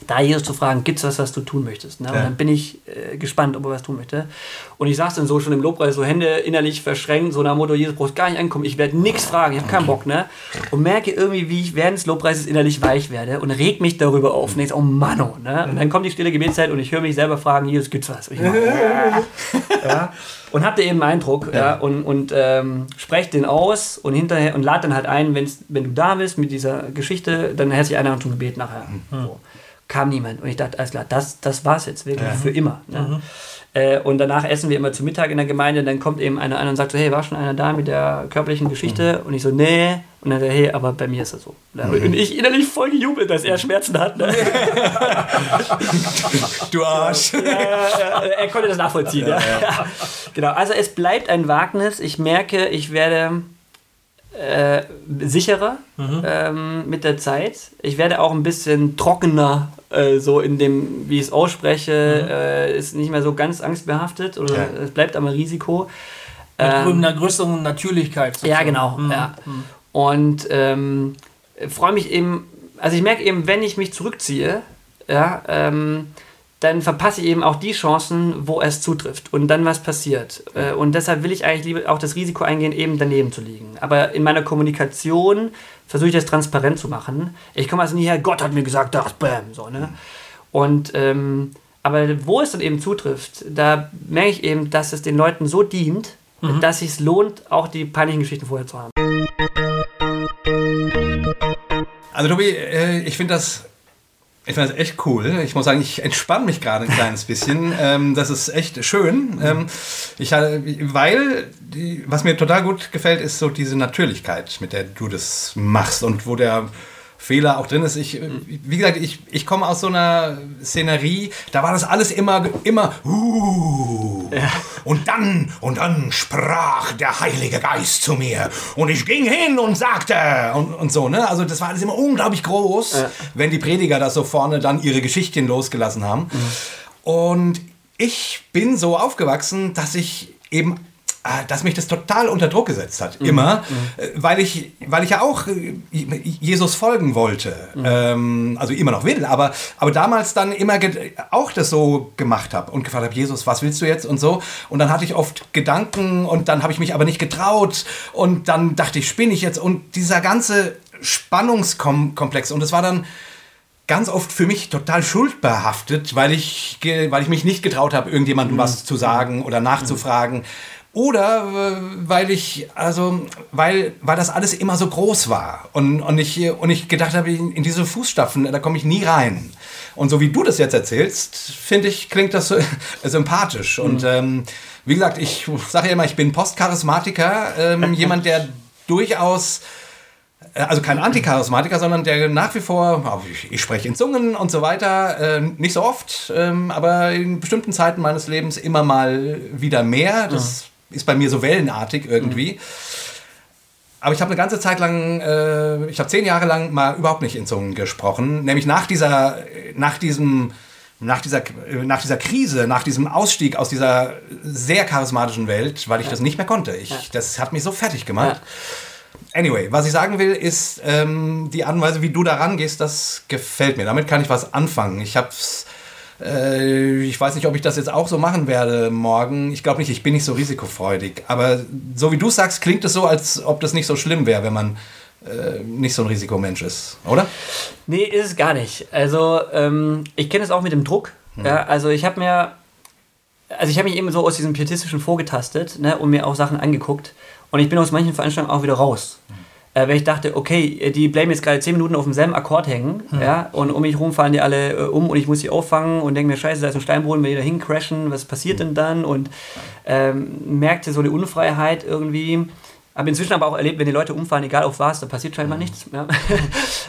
da Jesus zu fragen, gibt es was, was du tun möchtest? Ne? Und dann bin ich äh, gespannt, ob er was tun möchte. Und ich saß dann so schon im Lobpreis, so Hände innerlich verschränkt, so nach dem Motto, Jesus brauchst gar nicht ankommen, ich werde nichts fragen, ich habe keinen Bock, ne? Und merke irgendwie, wie ich während des Lobpreises innerlich weich werde und reg mich darüber auf. Und ich so, oh Mann, oh, ne? Und dann kommt die stille Gebetszeit und ich höre mich selber fragen, Jesus, gibt's was? Und ich mach, ja, und hatte eben einen Eindruck ja, und, und ähm, spreche den aus und hinterher und lade dann halt ein, wenn's, wenn du da bist mit dieser Geschichte, dann sich einer zum Gebet nachher. So. Kam niemand und ich dachte, alles klar, das, das war's jetzt wirklich für immer. Ne? Äh, und danach essen wir immer zu Mittag in der Gemeinde, dann kommt eben einer an und sagt so, hey, war schon einer da mit der körperlichen Geschichte? Und ich so, nee. Und dann sagt er, hey, aber bei mir ist das so. Ne? Und ich innerlich voll gejubelt, dass er Schmerzen hat. Ne? du Arsch. ja, ja, er konnte das nachvollziehen. Ja, Genau, also es bleibt ein Wagnis. Ich merke, ich werde äh, sicherer ähm, mit der Zeit. Ich werde auch ein bisschen trockener, äh, so in dem, wie ich es ausspreche, äh, ist nicht mehr so ganz angstbehaftet oder Ja. es bleibt aber Risiko. Mit Ähm, einer größeren Natürlichkeit. ja, sozusagen. genau. Mhm. Ja. Und ähm, freue mich eben, also ich merke eben, wenn ich mich zurückziehe, ja, ähm, dann verpasse ich eben auch die Chancen, wo es zutrifft und dann was passiert. Äh, und deshalb will ich eigentlich lieber auch das Risiko eingehen, eben daneben zu liegen. Aber in meiner Kommunikation versuche ich das transparent zu machen. Ich komme also nie her, Gott hat mir gesagt, das, bam, so, ne? Und, ähm, aber wo es dann eben zutrifft, da merke ich eben, dass es den Leuten so dient, dass es sich lohnt, auch die peinlichen Geschichten vorher zu haben. Also Tobi, äh, ich finde das, ich finde das echt cool. Ich muss sagen, ich entspanne mich gerade ein kleines bisschen. Ähm, das ist echt schön. Ähm, ich, weil, die, was mir total gut gefällt, ist so diese Natürlichkeit, mit der du das machst und wo der Fehler auch drin ist. Ich, äh, wie gesagt, ich, ich komme aus so einer Szenerie, da war das alles immer, immer, uh, und dann, und dann sprach der Heilige Geist zu mir und ich ging hin und sagte und, und so, ne? Also das war alles immer unglaublich groß, wenn die Prediger da so vorne dann ihre Geschichten losgelassen haben. Und ich bin so aufgewachsen, dass ich eben dass mich das total unter Druck gesetzt hat, immer, äh, weil ich, weil ich ja auch äh, Jesus folgen wollte, ähm, also immer noch will, aber, aber damals dann immer auch das so gemacht habe und gefragt habe, Jesus, was willst du jetzt und so, und dann hatte ich oft Gedanken und dann habe ich mich aber nicht getraut und dann dachte ich, spinne ich jetzt? Und dieser ganze Spannungskomplex und es war dann ganz oft für mich total schuldbehaftet, weil ich, weil ich mich nicht getraut habe, irgendjemandem was zu sagen oder nachzufragen. Oder äh, weil ich, also, weil, weil das alles immer so groß war und, und, ich, und ich gedacht habe, in, diese Fußstapfen, da komme ich nie rein. Und so wie du das jetzt erzählst, finde ich, klingt das so sympathisch. Mhm. Und ähm, wie gesagt, ich sage ja immer, ich bin Postcharismatiker, ähm, jemand, der durchaus äh, also kein Anticharismatiker, sondern der nach wie vor, ich, ich spreche in Zungen und so weiter, äh, nicht so oft, ähm, aber in bestimmten Zeiten meines Lebens immer mal wieder mehr. Das ist bei mir so wellenartig irgendwie. Mhm. Aber ich habe eine ganze Zeit lang, äh, ich habe zehn Jahre lang mal überhaupt nicht in Zungen gesprochen. Nämlich nach dieser, nach diesem, nach dieser, nach dieser Krise, nach diesem Ausstieg aus dieser sehr charismatischen Welt, weil ich ja. das nicht mehr konnte. Ich, ja. Das hat mich so fertig gemacht. Ja. Anyway, was ich sagen will, ist, ähm, die Art und Weise, wie du da rangehst, das gefällt mir. Damit kann ich was anfangen. Ich habe es äh, ich weiß nicht, ob ich das jetzt auch so machen werde morgen. Ich glaube nicht, ich bin nicht so risikofreudig. Aber so wie du sagst, klingt es so, als ob das nicht so schlimm wäre, wenn man äh, nicht so ein Risikomensch ist, oder? Nee, ist es gar nicht. Also ähm, ich kenne es auch mit dem Druck. Hm. Ja, also ich habe mir, also ich habe mich eben so aus diesem pietistischen vorgetastet ne, und mir auch Sachen angeguckt. Und ich bin aus manchen Veranstaltungen auch wieder raus. Hm äh, weil ich dachte, okay, die bleiben jetzt gerade 10 Minuten auf demselben Akkord hängen, mhm. ja, und um mich herum fallen die alle äh, um und ich muss sie auffangen und denke mir, scheiße, da ist ein Steinboden, wenn die da hincrashen, was passiert denn dann? Und ähm, merkte so die Unfreiheit irgendwie. Habe inzwischen aber auch erlebt, wenn die Leute umfallen, egal auf was, da passiert scheinbar mhm. nichts. Ja.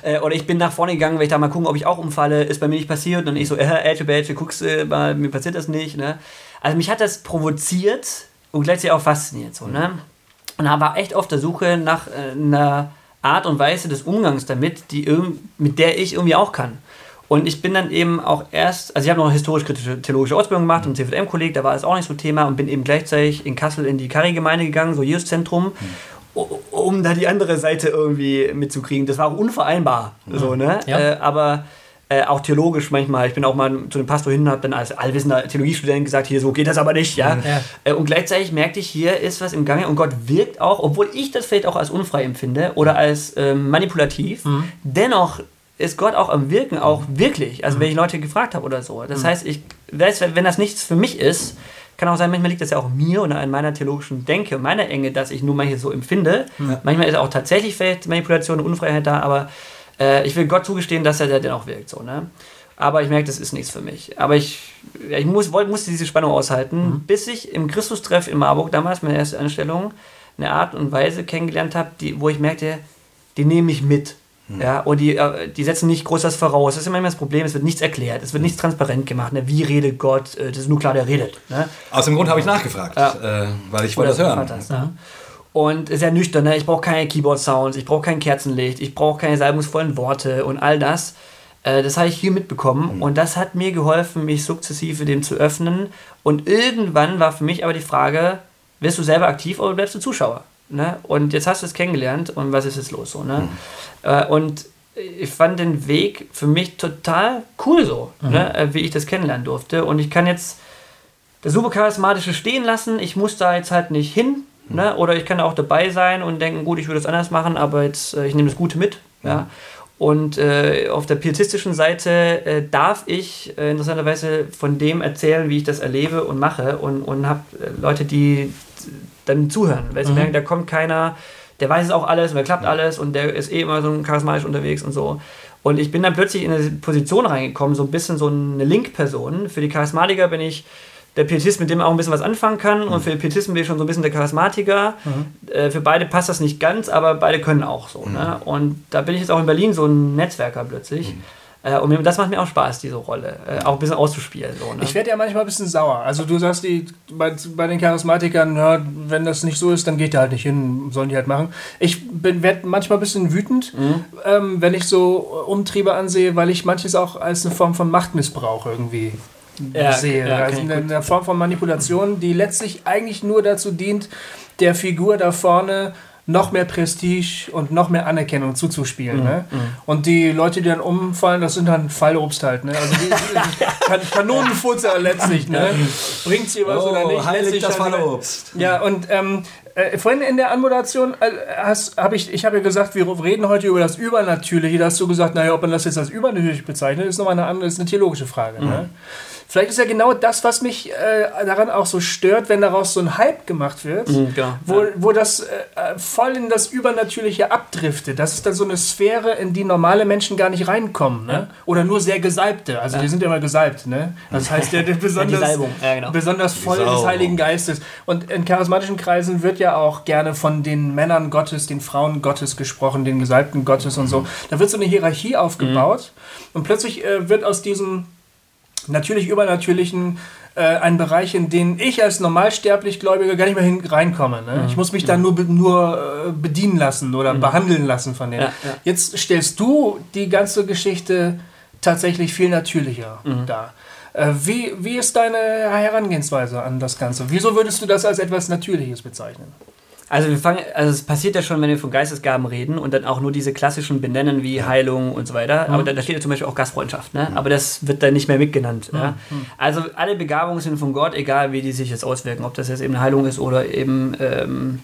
Äh, oder ich bin nach vorne gegangen, weil ich da mal gucken, ob ich auch umfalle, ist bei mir nicht passiert. Und ich so, äh, Elche, Elche, guckst äh, mal, mir passiert das nicht. Ne? Also mich hat das provoziert und gleichzeitig auch fasziniert. So, ne? Und war echt auf der Suche nach äh, einer Art und Weise des Umgangs damit, die mit der ich irgendwie auch kann. Und ich bin dann eben auch erst, also ich habe noch eine historisch-kritische theologische Ausbildung gemacht und CVM-Kolleg, da war es auch nicht so Thema und bin eben gleichzeitig in Kassel in die Kari-Gemeinde gegangen, so Jesus-Zentrum, mhm. um da die andere Seite irgendwie mitzukriegen. Das war auch unvereinbar, mhm. so, ne? Ja. Äh, aber äh, auch theologisch manchmal. Ich bin auch mal zu dem Pastor hin und habe dann als allwissender Theologiestudent gesagt, hier so geht das aber nicht, ja. ja. Äh, und gleichzeitig merkte ich, hier ist was im Gange und Gott wirkt auch, obwohl ich das vielleicht auch als unfrei empfinde oder als ähm, manipulativ, mhm. dennoch ist Gott auch am Wirken, auch wirklich. Also, mhm. wenn ich Leute gefragt habe oder so. Das mhm. heißt, ich weiß, wenn das nichts für mich ist, kann auch sein, manchmal liegt das ja auch mir oder an meiner theologischen Denke und meiner Enge, dass ich nur hier so empfinde. Ja. Manchmal ist auch tatsächlich vielleicht Manipulation und Unfreiheit da, aber äh, ich will Gott zugestehen, dass er der dennoch wirkt. So, ne? Aber ich merke, das ist nichts für mich. Aber ich, ja, ich muss, wollte, musste diese Spannung aushalten, mhm. bis ich im Christus-Treff in Marburg damals, meine erste Anstellung, eine Art und Weise kennengelernt habe, wo ich merkte, die nehme ich mit. Mhm. Ja, und die, äh, die setzen nicht groß was voraus. Das ist immer das Problem, es wird nichts erklärt, es wird nichts transparent gemacht. Ne? Wie redet Gott? Äh, das ist nur klar, der redet. Ne? Aus dem Grund habe ich nachgefragt, ja. äh, weil ich wollte das hören. Das, ne? Und sehr nüchtern, ne? ich brauche keine Keyboard-Sounds, ich brauche kein Kerzenlicht, ich brauche keine salbungsvollen Worte und all das. Äh, das habe ich hier mitbekommen mhm. und das hat mir geholfen, mich sukzessive dem zu öffnen. Und irgendwann war für mich aber die Frage, wirst du selber aktiv oder bleibst du Zuschauer? Ne? Und jetzt hast du es kennengelernt und was ist jetzt los? So, ne? Mhm. Äh, und ich fand den Weg für mich total cool so, mhm. ne? Äh, wie ich das kennenlernen durfte. Und ich kann jetzt das super charismatische stehen lassen. Ich muss da jetzt halt nicht hin, Ne? Oder ich kann auch dabei sein und denken, gut, ich würde es anders machen, aber jetzt, äh, ich nehme das Gute mit. Mhm. Ja? Und äh, auf der pietistischen Seite äh, darf ich äh, interessanterweise von dem erzählen, wie ich das erlebe und mache und, und habe äh, Leute, die dann zuhören, weil sie mhm. merken, da kommt keiner, der weiß es auch alles und der klappt alles und der ist eh immer so charismatisch unterwegs und so. Und ich bin dann plötzlich in eine Position reingekommen, so ein bisschen so eine Link-Person. Für die Charismatiker bin ich der Pietist, mit dem man auch ein bisschen was anfangen kann. Mhm. Und für Pietisten bin ich schon so ein bisschen der Charismatiker. Mhm. Äh, für beide passt das nicht ganz, aber beide können auch so. Ne? Mhm. Ne? Und da bin ich jetzt auch in Berlin so ein Netzwerker plötzlich. Mhm. Äh, und das macht mir auch Spaß, diese Rolle, äh, auch ein bisschen auszuspielen. So, ne? Ich werde ja manchmal ein bisschen sauer. Also du sagst, die, bei, bei den Charismatikern, ja, wenn das nicht so ist, dann geht der halt nicht hin, sollen die halt machen. Ich werde manchmal ein bisschen wütend, mhm. ähm, wenn ich so Umtriebe ansehe, weil ich manches auch als eine Form von Machtmissbrauch irgendwie ja, sehe. Ja, also eine, Form von Manipulation, die letztlich eigentlich nur dazu dient, der Figur da vorne noch mehr Prestige und noch mehr Anerkennung zuzuspielen. Mhm. Ne? Mhm. Und die Leute, die dann umfallen, das sind dann Fallobst halt. Ne? Also die, die Kanonenfutzer letztlich. Ne? Bringt sie was oh, oder nicht? Heilig das Fallobst. Ja, und ähm, äh, vorhin in der Anmoderation äh, habe ich, ich habe ja gesagt, wir reden heute über das Übernatürliche. Da hast du gesagt, naja, ob man das jetzt als übernatürlich bezeichnet, ist nochmal eine andere, ist eine theologische Frage. Ne? Mhm. Ne? Vielleicht ist ja genau das, was mich äh, daran auch so stört, wenn daraus so ein Hype gemacht wird, Mhm, genau. wo, wo das äh, voll in das Übernatürliche abdriftet. Das ist dann so eine Sphäre, in die normale Menschen gar nicht reinkommen. Ne? Oder nur sehr Gesalbte. Also die sind ja immer gesalbt. Ne? Das heißt, der, der besonders. Ja, genau. besonders voll des. Heiligen Geistes. Und in charismatischen Kreisen wird ja auch gerne von den Männern Gottes, den Frauen Gottes gesprochen, den Gesalbten Gottes und so. Da wird so eine Hierarchie aufgebaut und plötzlich äh, wird aus diesem natürlich übernatürlichen äh, ein Bereich, in den ich als normalsterblich Gläubiger gar nicht mehr hin, reinkomme. Ne? Ich muss mich da nur, nur äh, bedienen lassen oder behandeln lassen von denen. Ja, ja. Jetzt stellst du die ganze Geschichte tatsächlich viel natürlicher dar. Äh, wie, wie ist deine Herangehensweise an das Ganze? Wieso würdest du das als etwas Natürliches bezeichnen? Also wir fangen, also es passiert ja schon, wenn wir von Geistesgaben reden und dann auch nur diese klassischen benennen wie Heilung und so weiter. Aber da, da steht ja zum Beispiel auch Gastfreundschaft, ne? Aber das wird dann nicht mehr mitgenannt. Ja? Also alle Begabungen sind von Gott, egal wie die sich jetzt auswirken, ob das jetzt eben Heilung ist oder eben ähm,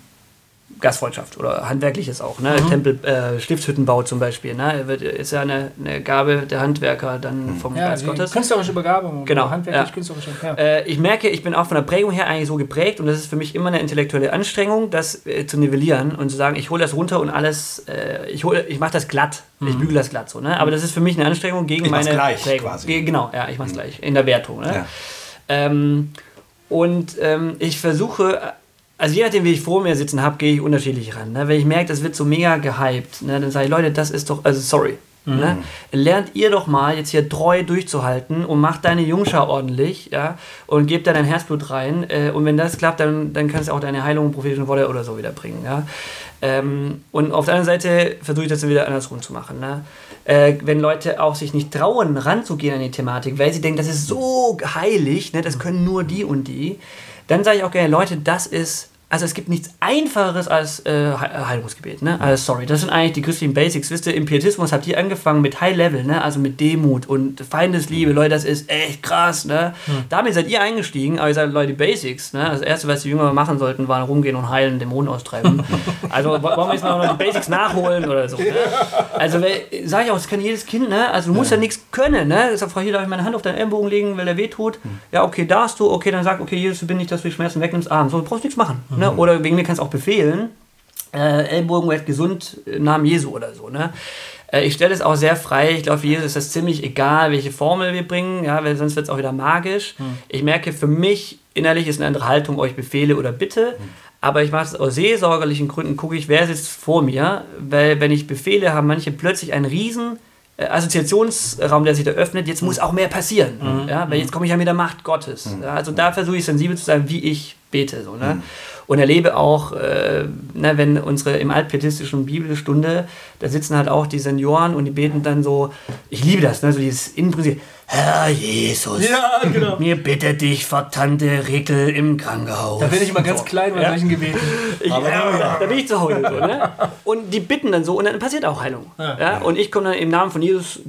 Gastfreundschaft oder handwerkliches auch, ne? Tempel, äh, Stiftshüttenbau zum Beispiel, ne? Wird, ist ja eine, eine Gabe der Handwerker dann vom Geist die Gottes. künstlerische Begabung. Genau, Handwerklich, ja. künstlerische. Ja. Äh, ich merke, ich bin auch von der Prägung her eigentlich so geprägt und das ist für mich immer eine intellektuelle Anstrengung, das äh, zu nivellieren und zu sagen, ich hole das runter und alles, äh, ich, hole- ich mache das glatt, ich bügele das glatt so. Ne? Aber das ist für mich eine Anstrengung gegen Ich mach's meine gleich, Prägung. quasi. Ge- Genau, ja, ich mach's gleich, in der Wertung. Ne? Ja. Ähm, und ähm, ich versuche, also je nachdem, wie ich vor mir sitzen habe, gehe ich unterschiedlich ran. Ne? Wenn ich merke, das wird so mega gehypt, ne? dann sage ich, Leute, das ist doch, also sorry. Ne? Lernt ihr doch mal jetzt hier treu durchzuhalten und macht deine Jungschau ordentlich, ja, und gebt da dein Herzblut rein. Äh, und wenn das klappt, dann, dann kannst du auch deine Heilung, prophetischen Worte oder so wieder bringen, ja. Ähm, und auf der anderen Seite versuche ich das dann wieder andersrum zu machen. Ne? Äh, wenn Leute auch sich nicht trauen, ranzugehen an die Thematik, weil sie denken, das ist so heilig, ne? das können nur die und die, dann sage ich auch gerne, Leute, das ist, also es gibt nichts Einfacheres als äh, He- Heilungsgebet. Ne? Also sorry, das sind eigentlich die christlichen Basics. Wisst ihr, im Pietismus habt ihr angefangen mit High Level, ne? also mit Demut und Feindesliebe. Leute, das ist echt krass. Ne? Damit seid ihr eingestiegen, aber ihr seid Leute, die Basics. Ne? Das Erste, was die Jünger machen sollten, war rumgehen und heilen, Dämonen austreiben. also wo- wollen wir jetzt mal noch die Basics nachholen oder so. Ne? Also sage ich auch, das kann jedes Kind, ne? Also du musst ja, nichts können, ne? Deshalb frage ich, darf ich meine Hand auf deinen Ellenbogen legen, weil der weh tut? Ja, okay, darfst du, okay, dann sag, okay, Jesus, bin ich, dass du die Schmerzen wegnimmst, Arm. So, du brauchst nichts machen. Ne? Oder wegen mir kannst du auch befehlen, äh, Ellbogen wird gesund im Namen Jesu oder so, ne? Äh, Ich stelle es auch sehr frei. Ich glaube, für Jesus ist das ziemlich egal, welche Formel wir bringen, ja, weil sonst wird es auch wieder magisch. Ich merke, für mich innerlich ist eine andere Haltung, euch Befehle oder Bitte. Aber ich mache es aus seelsorgerlichen Gründen, gucke ich, wer sitzt vor mir, weil wenn ich Befehle haben, manche plötzlich einen riesen äh, Assoziationsraum, der sich da öffnet, jetzt muss auch mehr passieren. Ja, weil jetzt komme ich ja mit der Macht Gottes. Ja, also da versuche ich sensibel zu sein, wie ich bete. So, ne? Und erlebe auch, äh, ne, wenn unsere im altpietistischen Bibelstunde, da sitzen halt auch die Senioren und die beten dann so, ich liebe das, ne, so dieses Innenprinzip, Herr Jesus, Ja, genau. mir bitte dich vor Tante Rekel im Krankenhaus. Da werde ich immer ganz klein bei Ja. solchen Gebeten. Ich, ja, da bin ich zu Hause. So, ne? Und die bitten dann so und dann passiert auch Heilung. Ja. Und ich komme dann im Namen von Jesus,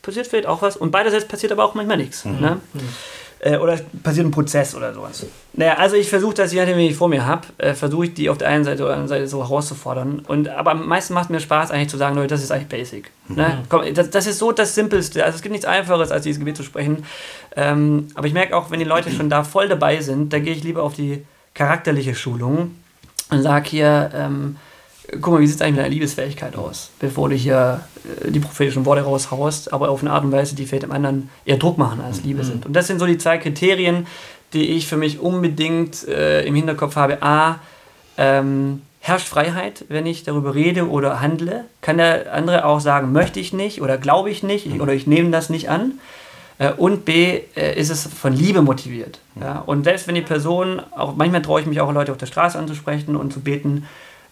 passiert vielleicht auch was und beiderseits passiert aber auch manchmal nichts. Ne? Äh, oder passiert ein Prozess oder sowas. Naja, also ich versuche das, je nachdem, wie ich vor mir habe, äh, versuche ich die auf der einen Seite oder anderen Seite so herauszufordern. Und, aber am meisten macht mir Spaß eigentlich zu sagen, Leute, das ist eigentlich basic. Ne? Komm, das, das ist so das Simpelste. Also es gibt nichts Einfaches, als dieses Gebet zu sprechen. Ähm, aber ich merke auch, wenn die Leute schon da voll dabei sind, dann gehe ich lieber auf die charakterliche Schulung und sage hier, ähm, guck mal, wie sieht es eigentlich mit deiner Liebesfähigkeit aus, bevor du hier äh, die prophetischen Worte raushaust, aber auf eine Art und Weise, die vielleicht dem anderen eher Druck machen als Liebe sind. Und das sind so die zwei Kriterien, die ich für mich unbedingt äh, im Hinterkopf habe. A, ähm, herrscht Freiheit, wenn ich darüber rede oder handle? Kann der andere auch sagen, möchte ich nicht oder glaube ich nicht ich, oder ich nehme das nicht an? Äh, Und B, äh, ist es von Liebe motiviert. Ja? Und selbst wenn die Person, auch manchmal traue ich mich auch Leute auf der Straße anzusprechen und zu beten,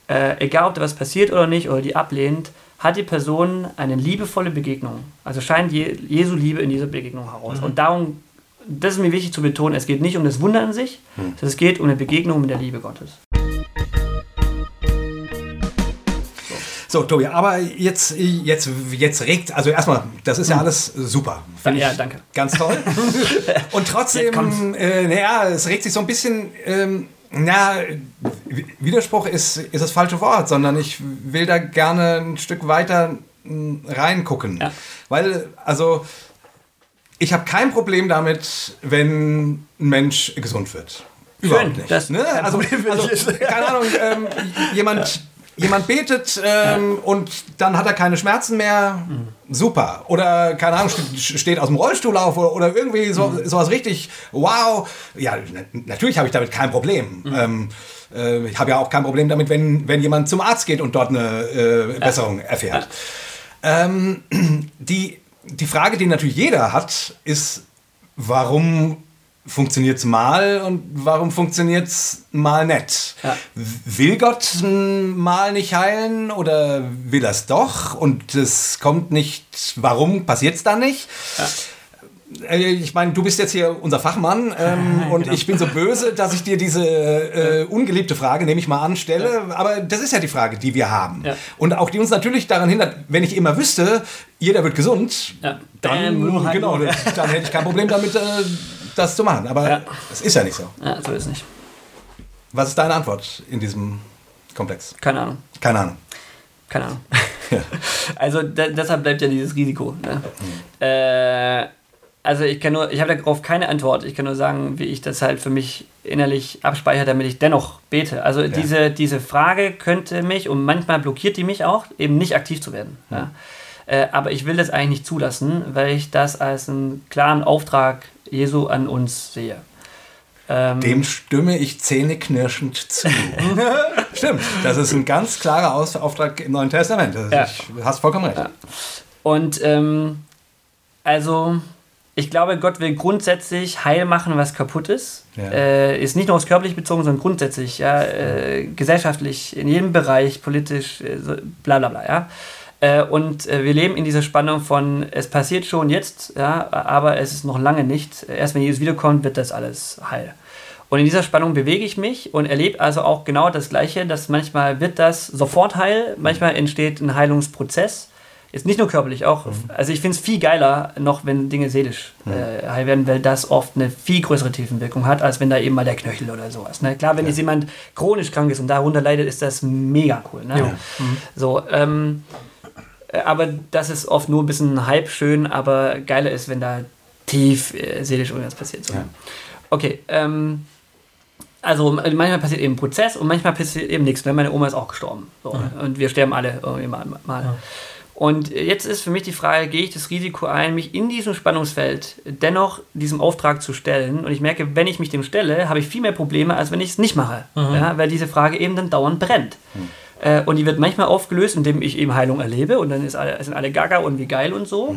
äh, egal ob da was passiert oder nicht oder die ablehnt, hat die Person eine liebevolle Begegnung. Also scheint Je Jesu Liebe in dieser Begegnung heraus. Und darum, das ist mir wichtig zu betonen, es geht nicht um das Wunder an sich, sondern es geht um eine Begegnung mit der Liebe Gottes. So, Tobi, aber jetzt, jetzt, jetzt regt, also erstmal, das ist ja alles super. Ja, ich danke. Ganz toll. Und trotzdem, äh, naja, es regt sich so ein bisschen, ähm, na, Widerspruch ist, ist das falsche Wort, sondern ich will da gerne ein Stück weiter reingucken. Ja. Weil, also, ich habe kein Problem damit, wenn ein Mensch gesund wird. Überhaupt nicht. Das- ne? also, also, keine Ahnung, ähm, jemand, jemand betet ähm, und dann hat er keine Schmerzen mehr. Super. Oder, keine Ahnung, ste- steht aus dem Rollstuhl auf oder, oder irgendwie so, sowas richtig, wow. Ja, na, natürlich habe ich damit kein Problem. Ähm, äh, ich habe ja auch kein Problem damit, wenn, wenn jemand zum Arzt geht und dort eine äh, Besserung erfährt. Ähm, die, die Frage, die natürlich jeder hat, ist, warum funktioniert es mal und warum funktioniert es mal nicht? Ja. Will Gott mal nicht heilen oder will er es doch und es kommt nicht, warum passiert es dann nicht? Äh, Ich meine, du bist jetzt hier unser Fachmann ähm, und ich bin so böse, dass ich dir diese äh, ungeliebte Frage, nehme ich mal an, stelle. Aber das ist ja die Frage, die wir haben. Ja. Und auch die uns natürlich daran hindert, wenn ich immer wüsste, jeder wird gesund, Ja. dann, Bam, halt genau, dann hätte ich kein Problem damit, äh, das zu machen. Aber Ja. es ist ja nicht so. Ja, so ist es nicht. Was ist deine Antwort in diesem Komplex? Keine Ahnung. Keine Ahnung. Keine Ahnung. also da, deshalb bleibt ja dieses Risiko. Ne? Äh, also ich kann nur, ich habe darauf keine Antwort. Ich kann nur sagen, wie ich das halt für mich innerlich abspeichere, damit ich dennoch bete. Also diese, diese Frage könnte mich und manchmal blockiert die mich auch, eben nicht aktiv zu werden. Ja? Äh, aber ich will das eigentlich nicht zulassen, weil ich das als einen klaren Auftrag Jesu an uns sehe. Ähm, Dem stimme ich zähneknirschend zu. Stimmt, das ist ein ganz klarer Aus Auftrag im Neuen Testament. Das Ja. Du hast vollkommen recht. Und ähm, also, ich glaube, Gott will grundsätzlich heil machen, was kaputt ist. Ja. Äh, ist nicht nur aufs körperlich bezogen, sondern grundsätzlich, ja, äh, gesellschaftlich, in jedem Bereich, politisch, äh, so, bla bla bla, ja. Äh, und äh, wir leben in dieser Spannung von, es passiert schon jetzt, ja, aber es ist noch lange nicht. Erst wenn Jesus wiederkommt, wird das alles heil. Und in dieser Spannung bewege ich mich und erlebe also auch genau das Gleiche, dass manchmal wird das sofort heil, manchmal entsteht ein Heilungsprozess. Ist nicht nur körperlich, auch. Also ich finde es viel geiler, noch wenn Dinge seelisch äh, heil werden, weil das oft eine viel größere Tiefenwirkung hat, als wenn da eben mal der Knöchel oder sowas. Ne? Klar, wenn jetzt jemand chronisch krank ist und darunter leidet, ist das mega cool. Ne? So, ähm, äh, aber das ist oft nur ein bisschen halb schön, aber geiler ist, wenn da tief äh, seelisch irgendwas passiert. So. Okay, ähm, also manchmal passiert eben Prozess und manchmal passiert eben nichts. Ne? Meine Oma ist auch gestorben. So. Und wir sterben alle irgendwie mal. mal. Und jetzt ist für mich die Frage, gehe ich das Risiko ein, mich in diesem Spannungsfeld dennoch diesem Auftrag zu stellen? Und ich merke, wenn ich mich dem stelle, habe ich viel mehr Probleme, als wenn ich es nicht mache. Ja? Weil diese Frage eben dann dauernd brennt. Äh, und die wird manchmal aufgelöst, indem ich eben Heilung erlebe und dann ist alle, sind alle gaga und wie geil und so.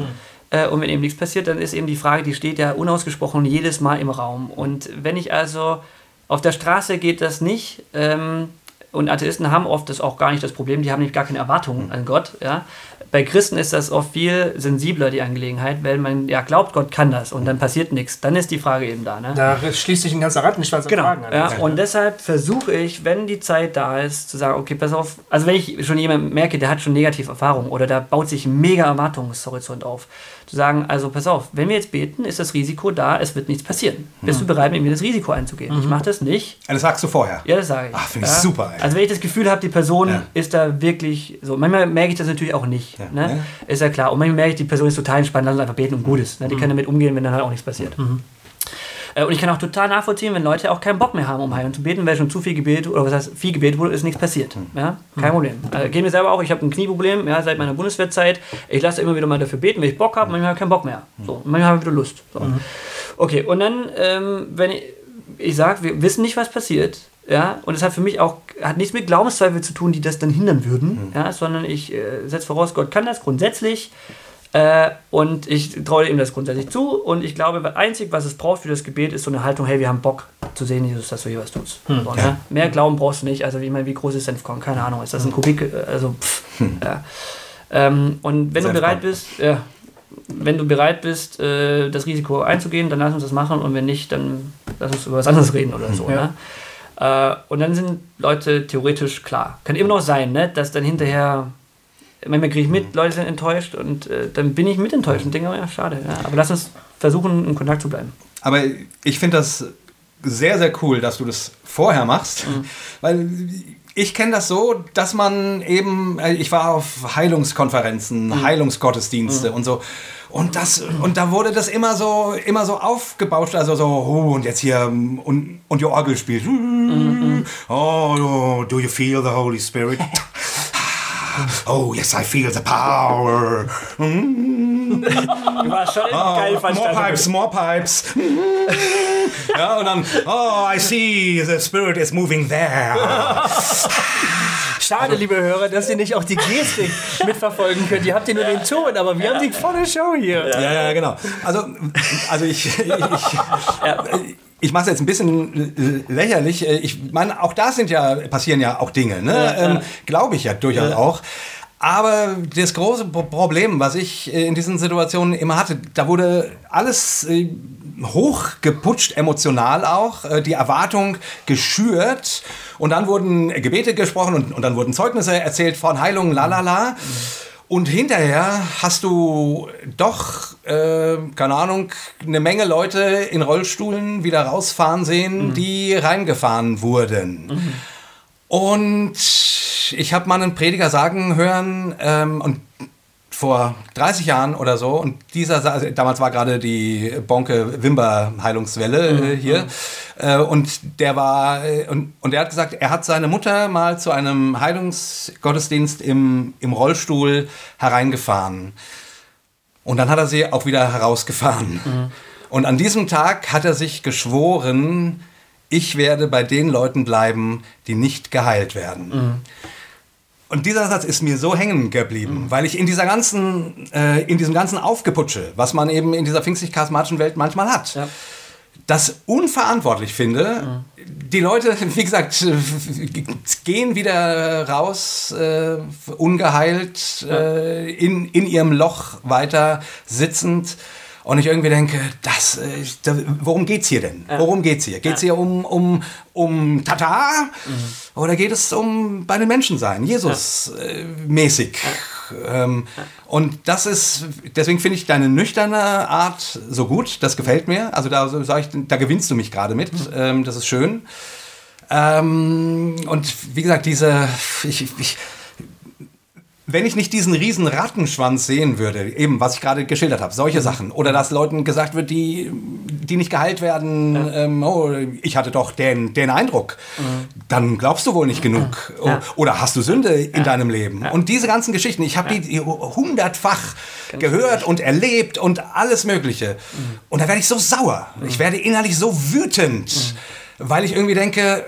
Äh, und wenn eben nichts passiert, dann ist eben die Frage, die steht ja unausgesprochen jedes Mal im Raum. Und wenn ich also auf der Straße geht das nicht, ähm, und Atheisten haben oft das auch gar nicht das Problem, die haben nämlich gar keine Erwartungen an Gott. Ja? Bei Christen ist das oft viel sensibler, die Angelegenheit, weil man ja glaubt, Gott kann das und dann passiert nichts. Dann ist die Frage eben da. Ne? Da schließt sich ein ganzer Rattenschwanz an Genau. Fragen an. Ja, und deshalb versuche ich, wenn die Zeit da ist, zu sagen, okay, pass auf, also wenn ich schon jemanden merke, der hat schon negative Erfahrungen oder da baut sich ein mega Erwartungshorizont auf, zu sagen, also pass auf, wenn wir jetzt beten, ist das Risiko da, es wird nichts passieren. Bist du bereit, mit mir das Risiko einzugehen? Ich mache das nicht. Das sagst du vorher. Ja, das sage ich. Ach, finde ich ja. super, ey. Also wenn ich das Gefühl habe, die Person Ja. ist da wirklich so. Manchmal merke ich das natürlich auch nicht. Ja. Ne? Ist ja klar. Und manchmal merke ich, die Person ist total entspannt, lass uns einfach beten und gut ist. Ne? Die können damit umgehen, wenn dann halt auch nichts passiert. Äh, Und ich kann auch total nachvollziehen, wenn Leute auch keinen Bock mehr haben, um heilen zu beten, weil schon zu viel gebetet oder was heißt viel gebetet wurde, ist nichts passiert. Ja? Kein Problem. Also, geht mir selber auch, ich habe ein Knieproblem ja, seit meiner Bundeswehrzeit. Ich lasse immer wieder mal dafür beten, wenn ich Bock habe, manchmal habe ich keinen Bock mehr. So, und manchmal habe ich wieder Lust. So. Okay, und dann, ähm, wenn ich, ich sage, wir wissen nicht, was passiert. Ja, und es hat für mich auch hat nichts mit Glaubenszweifel zu tun, die das dann hindern würden, ja, sondern ich äh, setze voraus, Gott kann das grundsätzlich äh, und ich traue ihm das grundsätzlich zu und ich glaube, das einzig, was es braucht für das Gebet, ist so eine Haltung, hey, wir haben Bock zu sehen, Jesus, dass du hier was tust. So, ne? Mehr Glauben brauchst du nicht, also wie, ich meine, wie groß ist Senfkorn? Keine Ahnung, ist das ein Kubik? Äh, Also, pff, ja. ähm, und wenn du Senfkorn. bereit bist, ja, wenn du bereit bist, äh, das Risiko einzugehen, dann lass uns das machen und wenn nicht, dann lass uns über was anderes reden oder so. Ja. Ne? Äh, und dann sind Leute theoretisch klar. Kann immer noch sein, ne? dass dann hinterher, manchmal kriege ich mit, Leute sind enttäuscht und äh, dann bin ich mit enttäuscht und denke, oh ja, schade. Ja. Aber lass uns versuchen, in Kontakt zu bleiben. Aber ich finde das sehr, sehr cool, dass du das vorher machst, Mhm. weil ich kenne das so, dass man eben, äh, ich war auf Heilungskonferenzen, mhm. Heilungsgottesdienste mhm. und so. Und das, und da wurde das immer so, immer so aufgebauscht, also so, oh, und jetzt hier, und, und die Orgel spielt. Mhm. Oh, do you feel the Holy Spirit? Oh, yes, I feel the power. Du warst schon oh, geil More pipes, more pipes. ja, und dann, oh, I see, the spirit is moving there. Schade, liebe Hörer, dass ihr nicht auch die Gestik mitverfolgen könnt. Ihr habt ja nur den Ton, aber wir haben die volle Show hier. Ja, ja, genau. Also, also ich, ich, ich ja ich mache es jetzt ein bisschen lächerlich. Ich meine, auch da sind ja, passieren ja auch Dinge, ne? Ja, ähm, Glaube ich ja durchaus ja. auch. Aber das große Problem, was ich äh, in diesen Situationen immer hatte, da wurde alles äh, hochgeputscht, emotional auch, äh, die Erwartung geschürt und dann wurden Gebete gesprochen und, und dann wurden Zeugnisse erzählt von Heilung, lalala. Mhm. Und hinterher hast du doch, äh, keine Ahnung, eine Menge Leute in Rollstuhlen wieder rausfahren sehen, mhm. die reingefahren wurden. Mhm. Und ich habe mal einen Prediger sagen hören, ähm, und vor 30 Jahren oder so und dieser, also damals war gerade die Bonke-Wimber-Heilungswelle mhm. äh, hier äh, und der war, äh, und, und er hat gesagt, er hat seine Mutter mal zu einem Heilungsgottesdienst im, im Rollstuhl hereingefahren und dann hat er sie auch wieder herausgefahren. Mhm. Und an diesem Tag hat er sich geschworen, ich werde bei den Leuten bleiben, die nicht geheilt werden. Mhm. Und dieser Satz ist mir so hängen geblieben, mhm. weil ich in dieser ganzen, äh, in diesem ganzen Aufgeputsche, was man eben in dieser pfingstlich-charismatischen Welt manchmal hat, ja. das unverantwortlich finde. Mhm. Die Leute, wie gesagt, gehen wieder raus, äh, ungeheilt, ja. äh, in, in ihrem Loch weiter sitzend. Und ich irgendwie denke, das, äh, das worum geht's hier denn? Worum geht's hier? Geht's hier um, um, um Tata? Mhm. Oder geht es um bei den Menschen sein? Jesus-mäßig? Ja. Ähm, und das ist, deswegen finde ich deine nüchterne Art so gut. Das gefällt mir. Also da sage ich, da gewinnst du mich gerade mit. Mhm. Ähm, das ist schön. Ähm, und wie gesagt, diese, ich, ich wenn ich nicht diesen riesen Rattenschwanz sehen würde, eben was ich gerade geschildert habe, solche mhm. Sachen, oder dass Leuten gesagt wird, die, die nicht geheilt werden, ja. ähm, oh, ich hatte doch den, den Eindruck, mhm. dann glaubst du wohl nicht genug. Ja. Oder hast du Sünde in deinem Leben? Und diese ganzen Geschichten, ich habe die hundertfach Ganz gehört und erlebt und alles Mögliche. Mhm. Und da werde ich so sauer. Ich mhm. werde innerlich so wütend, mhm. weil ich irgendwie denke,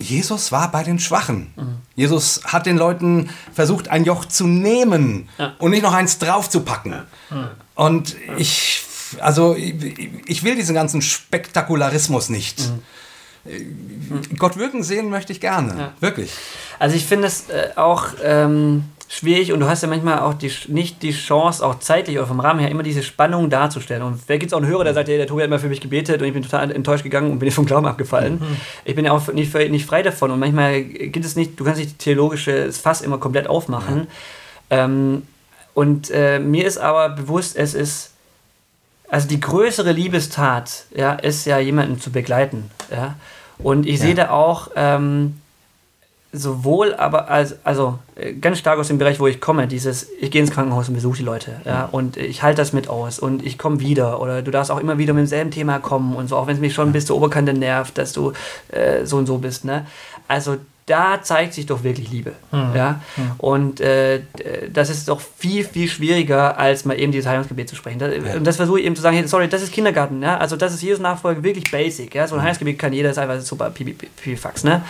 Jesus war bei den Schwachen. Mhm. Jesus hat den Leuten versucht, ein Joch zu nehmen ja. und nicht noch eins draufzupacken. Ja. Mhm. Und ich, also, ich will diesen ganzen Spektakularismus nicht. Mhm. Gott wirken sehen möchte ich gerne. Ja. Wirklich. Also, ich finde es äh, auch. Ähm schwierig und du hast ja manchmal auch die, nicht die Chance, auch zeitlich oder vom Rahmen her immer diese Spannung darzustellen. Und wer gibt es auch einen Hörer, der sagt, hey, der Tobi hat immer für mich gebetet und ich bin total enttäuscht gegangen und bin vom Glauben abgefallen. Mhm. Ich bin ja auch nicht, nicht frei davon und manchmal gibt es nicht, du kannst nicht theologische Fass immer komplett aufmachen. Ja. Ähm, und äh, mir ist aber bewusst, es ist, also die größere Liebestat, ja, ist ja jemanden zu begleiten, ja. Und ich ja. sehe da auch, ähm, sowohl aber als, also äh, ganz stark aus dem Bereich, wo ich komme, dieses, ich gehe ins Krankenhaus und besuche die Leute, ja, und ich halte das mit aus und ich komme wieder oder du darfst auch immer wieder mit demselben Thema kommen und so, auch wenn es mich schon bis zur Oberkante nervt, dass du äh, so und so bist, ne? Also da zeigt sich doch wirklich Liebe, mhm. ja, mhm. und äh, das ist doch viel, viel schwieriger, als mal eben dieses Heilungsgebet zu sprechen. Das, ja. Und das versuche ich eben zu sagen, hey, sorry, das ist Kindergarten, ja, also das ist Jesus Nachfolge wirklich basic, ja, so ein mhm. Heilungsgebet kann jeder, ist einfach super, Pipifax, ne?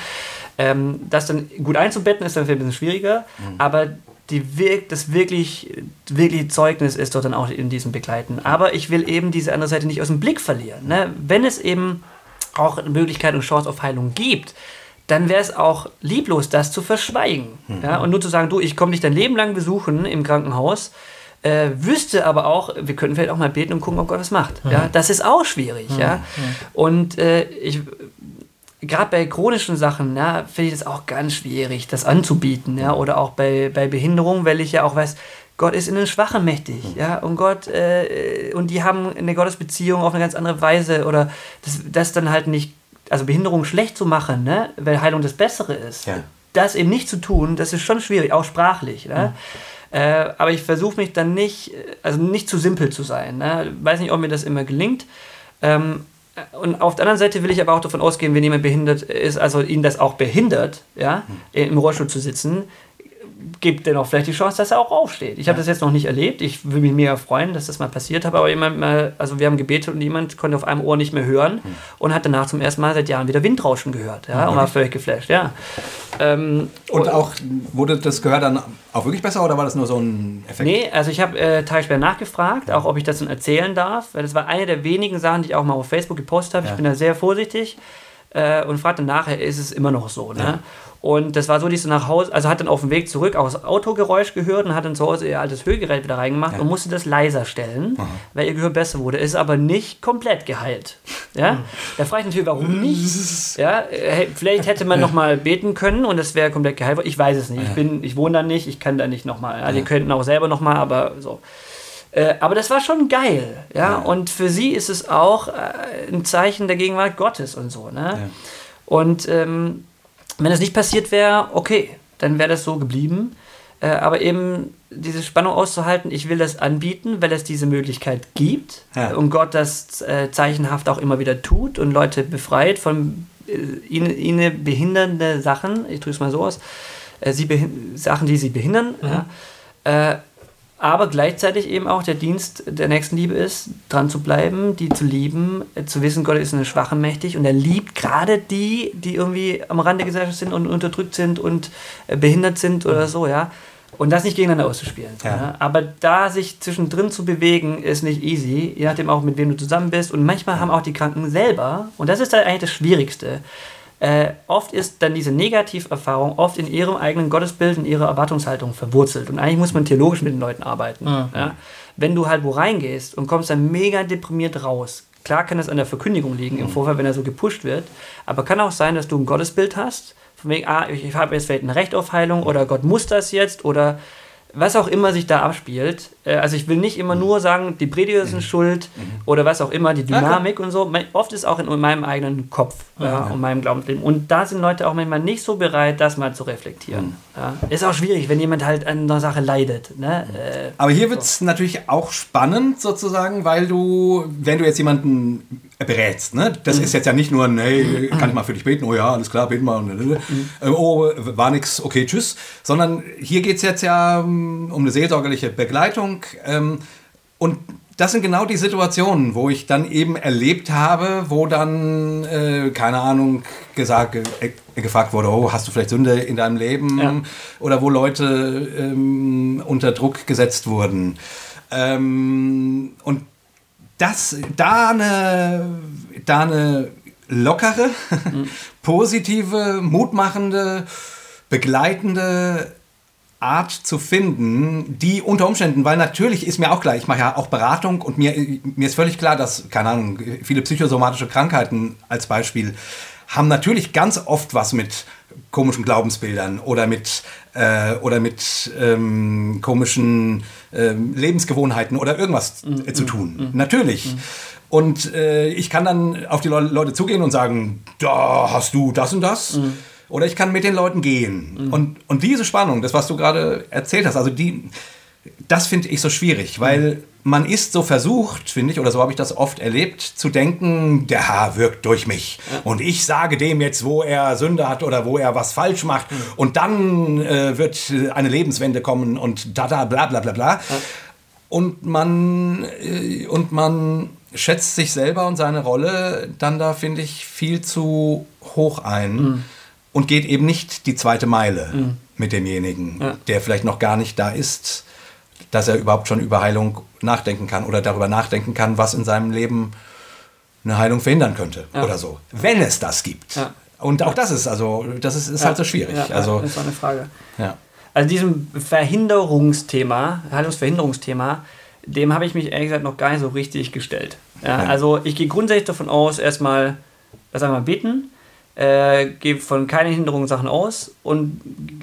Ähm, das dann gut einzubetten ist dann ein bisschen schwieriger, mhm. aber die wirk das wirklich, wirklich Zeugnis ist dort dann auch in diesem Begleiten. Aber ich will eben diese andere Seite nicht aus dem Blick verlieren. Ne? Wenn es eben auch eine Möglichkeit und Chance auf Heilung gibt, dann wäre es auch lieblos, das zu verschweigen. Mhm. Ja? Und nur zu sagen, du, ich komme dich dein Leben lang besuchen im Krankenhaus, äh, wüsste aber auch, wir könnten vielleicht auch mal beten und gucken, ob Gott was macht. Mhm. Ja? Das ist auch schwierig. Mhm. Ja? Und äh, ich gerade bei chronischen Sachen, ja, finde ich das auch ganz schwierig, das anzubieten, ja, oder auch bei, bei Behinderung, weil ich ja auch weiß, Gott ist in den Schwachen mächtig, ja, und Gott, äh, und die haben eine Gottesbeziehung auf eine ganz andere Weise, oder das, das dann halt nicht, also Behinderung schlecht zu machen, ne, weil Heilung das Bessere ist. Ja. das eben nicht zu tun, das ist schon schwierig, auch sprachlich. Ne? Mhm. Äh, aber ich versuche mich dann nicht, also nicht zu simpel zu sein. Ne? Weiß nicht, ob mir das immer gelingt. Ähm, und auf der anderen Seite will ich aber auch davon ausgehen, wenn jemand behindert ist, also ihn das auch behindert, ja, mhm. im Rollstuhl zu sitzen, gibt dennoch vielleicht die Chance, dass er auch aufsteht. Ich habe das jetzt noch nicht erlebt. Ich würde mich mega freuen, dass das mal passiert hat. Aber jemand mal, also wir haben gebetet und jemand konnte auf einem Ohr nicht mehr hören mhm. und hat danach zum ersten Mal seit Jahren wieder Windrauschen gehört. Ja, mhm. und war völlig geflasht. Ja. Ähm, und, und auch wurde das Gehör dann auch wirklich besser oder war das nur so ein Effekt? Nee, also ich habe äh, Tage später nachgefragt, auch ob ich das dann erzählen darf, weil das war eine der wenigen Sachen, die ich auch mal auf Facebook gepostet habe. Ja. Ich bin da sehr vorsichtig äh, und fragte nachher, ist es immer noch so. Ne? Ja. Und das war so, dass sie nach Hause, also hat dann auf dem Weg zurück auch das Autogeräusch gehört und hat dann zu Hause ihr altes Hörgerät wieder reingemacht ja. und musste das leiser stellen, Aha. weil ihr Gehör besser wurde. Ist aber nicht komplett geheilt. Ja? Da frage ich natürlich, warum nicht? Ja? Vielleicht hätte man nochmal beten können und es wäre komplett geheilt. Ich weiß es nicht. Ich, bin, ich wohne da nicht, ich kann da nicht nochmal. Also, ja. Die könnten auch selber nochmal, aber so. Äh, aber das war schon geil, ja? ja? Und für sie ist es auch äh, ein Zeichen der Gegenwart Gottes und so, ne? Ja. Und ähm, wenn das nicht passiert wäre, okay, dann wäre das so geblieben. Äh, aber eben diese Spannung auszuhalten, ich will das anbieten, weil es diese Möglichkeit gibt ja. und Gott das äh, zeichenhaft auch immer wieder tut und Leute befreit von äh, ihnen, ihnen behindernde Sachen, ich drücke es mal so aus, äh, sie Sachen, die sie behindern. Mhm. Ja, äh, aber gleichzeitig eben auch der Dienst der Nächstenliebe ist, dran zu bleiben, die zu lieben, äh, zu wissen, Gott ist eine Schwache mächtig und er liebt gerade die, die irgendwie am Rand der Gesellschaft sind und unterdrückt sind und äh, behindert sind oder so, ja. Und das nicht gegeneinander auszuspielen. Ja. Ja. Aber da sich zwischendrin zu bewegen, ist nicht easy, je nachdem auch, mit wem du zusammen bist. Und manchmal haben auch die Kranken selber, und das ist halt eigentlich das Schwierigste, äh, oft ist dann diese Negativerfahrung oft in ihrem eigenen Gottesbild, in ihrer Erwartungshaltung verwurzelt. Und eigentlich muss man theologisch mit den Leuten arbeiten. Mhm. Ja? Wenn du halt wo reingehst und kommst dann mega deprimiert raus, klar kann das an der Verkündigung liegen, mhm. im Vorfall, wenn er so gepusht wird, aber kann auch sein, dass du ein Gottesbild hast, von wegen, ah, ich habe jetzt vielleicht eine Rechtaufheilung oder Gott muss das jetzt oder was auch immer sich da abspielt, äh, also ich will nicht immer mhm. nur sagen, die Prediger sind mhm. schuld mhm. oder was auch immer, die Dynamik okay. und so. Oft ist auch in meinem eigenen Kopf ja, und meinem Glaubensleben. Und da sind Leute auch manchmal nicht so bereit, das mal zu reflektieren. Mhm. Ja. Ist auch schwierig, wenn jemand halt an einer Sache leidet. Ne? Äh, Aber hier wird es so. natürlich auch spannend sozusagen, weil du, wenn du jetzt jemanden berätst. Ne? Das mhm. ist jetzt ja nicht nur, hey, kann ich mal für dich beten? Oh ja, alles klar, beten mal. Mhm. Oh, war nix, okay, tschüss. Sondern hier geht es jetzt ja um eine seelsorgerliche Begleitung. Ähm, und das sind genau die Situationen, wo ich dann eben erlebt habe, wo dann, äh, keine Ahnung, gesagt, äh, gefragt wurde, oh, hast du vielleicht Sünde in deinem Leben? Ja. Oder wo Leute ähm, unter Druck gesetzt wurden. Ähm, und das, da eine, da eine lockere, mhm. positive, mutmachende, begleitende Art zu finden, die unter Umständen, weil natürlich ist mir auch klar, ich mache ja auch Beratung und mir, mir ist völlig klar, dass, keine Ahnung, viele psychosomatische Krankheiten als Beispiel haben natürlich ganz oft was mit komischen Glaubensbildern oder mit, äh, oder mit ähm, komischen ähm, Lebensgewohnheiten oder irgendwas mhm. zu tun. Mhm. Natürlich. Mhm. Und äh, ich kann dann auf die Le Leute zugehen und sagen, da hast du das und das. Mhm. Oder ich kann mit den Leuten gehen. Mhm. Und, und diese Spannung, das, was du gerade erzählt hast, also die, das finde ich so schwierig, weil man ist so versucht, finde ich, oder so habe ich das oft erlebt, zu denken, der Herr wirkt durch mich. Ja. Und ich sage dem jetzt, wo er Sünde hat oder wo er was falsch macht. Mhm. Und dann äh, wird eine Lebenswende kommen und da, da, bla, bla, bla, bla. Ja. Und man, äh, und man schätzt sich selber und seine Rolle dann da, finde ich, viel zu hoch ein mhm. und geht eben nicht die zweite Meile mhm. mit demjenigen, ja. der vielleicht noch gar nicht da ist dass er überhaupt schon über Heilung nachdenken kann oder darüber nachdenken kann, was in seinem Leben eine Heilung verhindern könnte ja. oder so. Wenn es das gibt. Ja. Und auch das ist also, das ist, ist ja. halt so schwierig. Ja, also, das ist eine Frage. Ja. Also diesem Verhinderungsthema, Heilungsverhinderungsthema, dem habe ich mich ehrlich gesagt noch gar nicht so richtig gestellt. Ja, Also ich gehe grundsätzlich davon aus, erstmal, was einmal beten, äh, gebe von keinen Hinderungen Sachen aus und,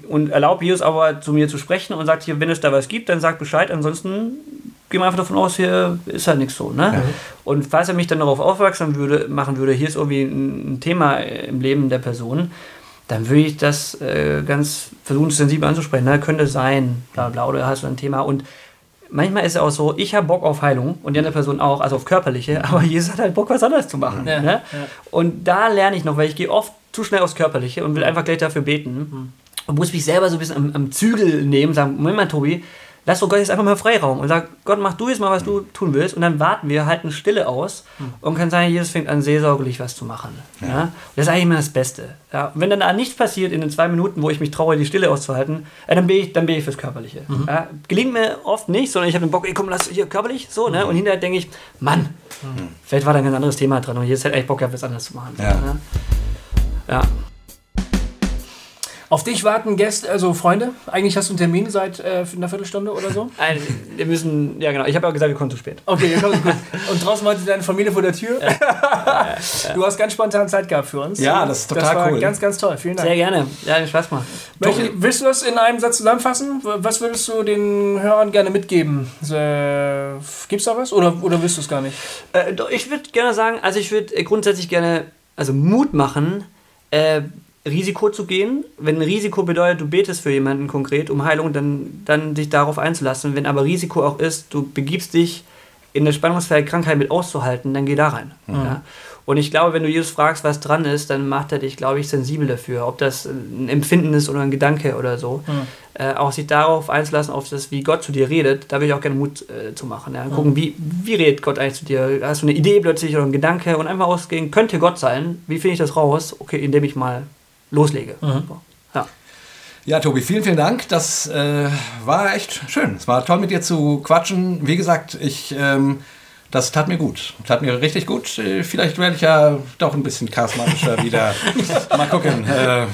und erlaube Jesus aber zu mir zu sprechen und sagt hier, wenn es da was gibt, dann sag Bescheid, ansonsten gehen wir einfach davon aus, hier ist halt nichts so. Ne? Ja. Und falls er mich dann darauf aufmerksam würde, machen würde, hier ist irgendwie ein, ein Thema im Leben der Person, dann würde ich das äh, ganz versuchen, sensibel anzusprechen. Ne? Könnte sein, bla bla, oder hast du ein Thema. Und manchmal ist es auch so, ich habe Bock auf Heilung und die andere Person auch, also auf körperliche, aber Jesus hat halt Bock, was anderes zu machen. Ja, ne? ja. Und da lerne ich noch, weil ich gehe oft zu schnell aufs Körperliche und will einfach gleich dafür beten. Und muss mich selber so ein bisschen am, am Zügel nehmen, sagen, Moment mal, Tobi, lass doch Gott jetzt einfach mal Freiraum und sag, Gott, mach du jetzt mal, was du tun willst. Und dann warten wir, halten Stille aus und kann sagen, Jesus fängt an, seelsorgerlich was zu machen. Ja. Und das ist eigentlich immer das Beste. Ja. Und wenn dann da nichts passiert in den zwei Minuten, wo ich mich traue, die Stille auszuhalten, äh, dann, bin ich, dann bin ich fürs Körperliche. Ja. Gelingt mir oft nicht, sondern ich habe den Bock, ey, komm, lass hier körperlich, so, ne? Und hinterher denke ich, Mann, vielleicht war da ein ganz anderes Thema dran und jetzt hätte ich Bock gehabt, was anderes zu machen. Ja. Ja. Auf dich warten Gäste, also Freunde. Eigentlich hast du einen Termin seit äh, einer Viertelstunde oder so. Ein, wir müssen, ja genau, ich habe ja gesagt, wir kommen zu spät. Okay, ja, komm, gut. Und draußen wartet deine Familie vor der Tür. Du hast ganz spontan Zeit gehabt für uns. Ja, das ist total das war cool. Ganz, ganz toll. Vielen Dank. Sehr gerne. Ja, hat mir Spaß gemacht. Möcht- willst du das in einem Satz zusammenfassen? Was würdest du den Hörern gerne mitgeben? Äh, gibt's da was? Oder, oder willst du es gar nicht? Äh, ich würde gerne sagen, also ich würde grundsätzlich gerne, also Mut machen, äh, Risiko zu gehen. Wenn Risiko bedeutet, du betest für jemanden konkret um Heilung, dann, dann dich darauf einzulassen. Wenn aber Risiko auch ist, du begibst dich in das Spannungsfeld Krankheit mit auszuhalten, dann geh da rein. Ja? Und ich glaube, wenn du Jesus fragst, was dran ist, dann macht er dich, glaube ich, sensibel dafür. Ob das ein Empfinden ist oder ein Gedanke oder so. Äh, auch sich darauf einzulassen, auf das, wie Gott zu dir redet, da will ich auch gerne Mut äh, zu machen. Ja? Gucken, wie, wie redet Gott eigentlich zu dir? Hast du eine Idee plötzlich oder einen Gedanke und einfach ausgehen, könnte Gott sein. Wie finde ich das raus? Okay, indem ich mal loslege. So. Ja. Ja, Tobi, vielen, vielen Dank. Das äh, war echt schön. Es war toll mit dir zu quatschen. Wie gesagt, ich, ähm, das tat mir gut. Tat mir richtig gut. Äh, vielleicht werde ich ja doch ein bisschen charismatischer wieder. Mal gucken. Äh,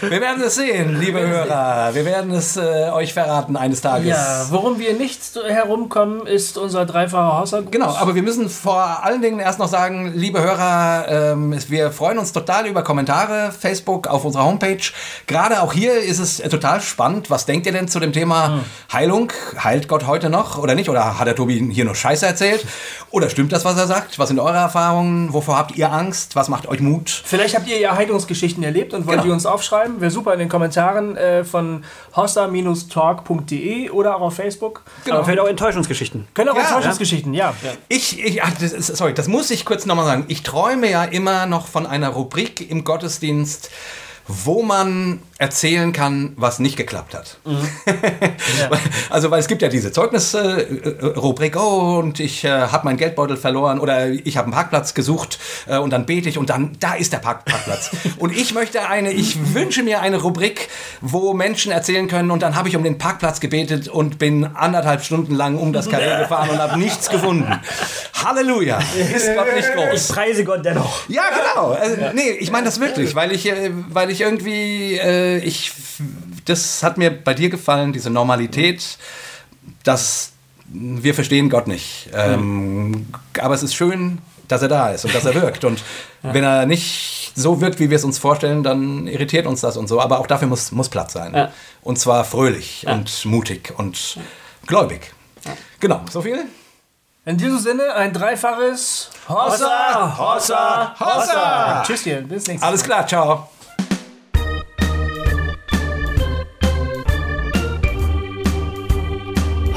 wir werden es sehen, liebe Hörer. Wir werden es äh, euch verraten eines Tages. Ja, worum wir nicht herumkommen, ist unser dreifacher Haushalt. Genau, aber wir müssen vor allen Dingen erst noch sagen, liebe Hörer, ähm, wir freuen uns total über Kommentare, Facebook, auf unserer Homepage. Gerade auch hier ist es total spannend. Was denkt ihr denn zu dem Thema Heilung? Heilt Gott heute noch oder nicht? Oder hat der Tobi hier nur Scheiße erzählt? Oder stimmt das, was er sagt? Was sind eure Erfahrungen? Wovor habt ihr Angst? Was macht euch Mut? Vielleicht habt ihr ja Heilungsgeschichten erlebt und wollt Genau. die uns aufschreiben. Wäre super in den Kommentaren äh, von hossa-talk.de oder auch auf Facebook. Aber vielleicht auch Enttäuschungsgeschichten. Können auch Ja, Enttäuschungsgeschichten, ja. Ich, ich ach, das sorry, das muss ich kurz nochmal sagen. Ich träume ja immer noch von einer Rubrik im Gottesdienst, wo man erzählen kann, was nicht geklappt hat. Also, weil es gibt ja diese Zeugnisrubrik, oh, und ich äh, habe meinen Geldbeutel verloren oder ich habe einen Parkplatz gesucht äh, und dann bete ich und dann, da ist der Park Parkplatz. und ich möchte eine, ich wünsche mir eine Rubrik, wo Menschen erzählen können und dann habe ich um den Parkplatz gebetet und bin anderthalb Stunden lang um das Karree gefahren und habe nichts gefunden. Halleluja! Ist Gott nicht groß? Preise Gott dennoch. Ja, genau. Also, nee, ich meine das wirklich, weil ich, äh, weil ich irgendwie, äh, ich, das hat mir bei dir gefallen, diese Normalität, dass wir verstehen Gott nicht. Ähm, aber es ist schön, dass er da ist und dass er wirkt. Und wenn er nicht so wirkt, wie wir es uns vorstellen, dann irritiert uns das und so. Aber auch dafür muss, muss Platz sein. Ja. Und zwar fröhlich und mutig und gläubig. Genau, so viel? In diesem Sinne ein dreifaches Hossa, Hossa, Hossa! Tschüss hier, bis nächstes Alles klar, ciao.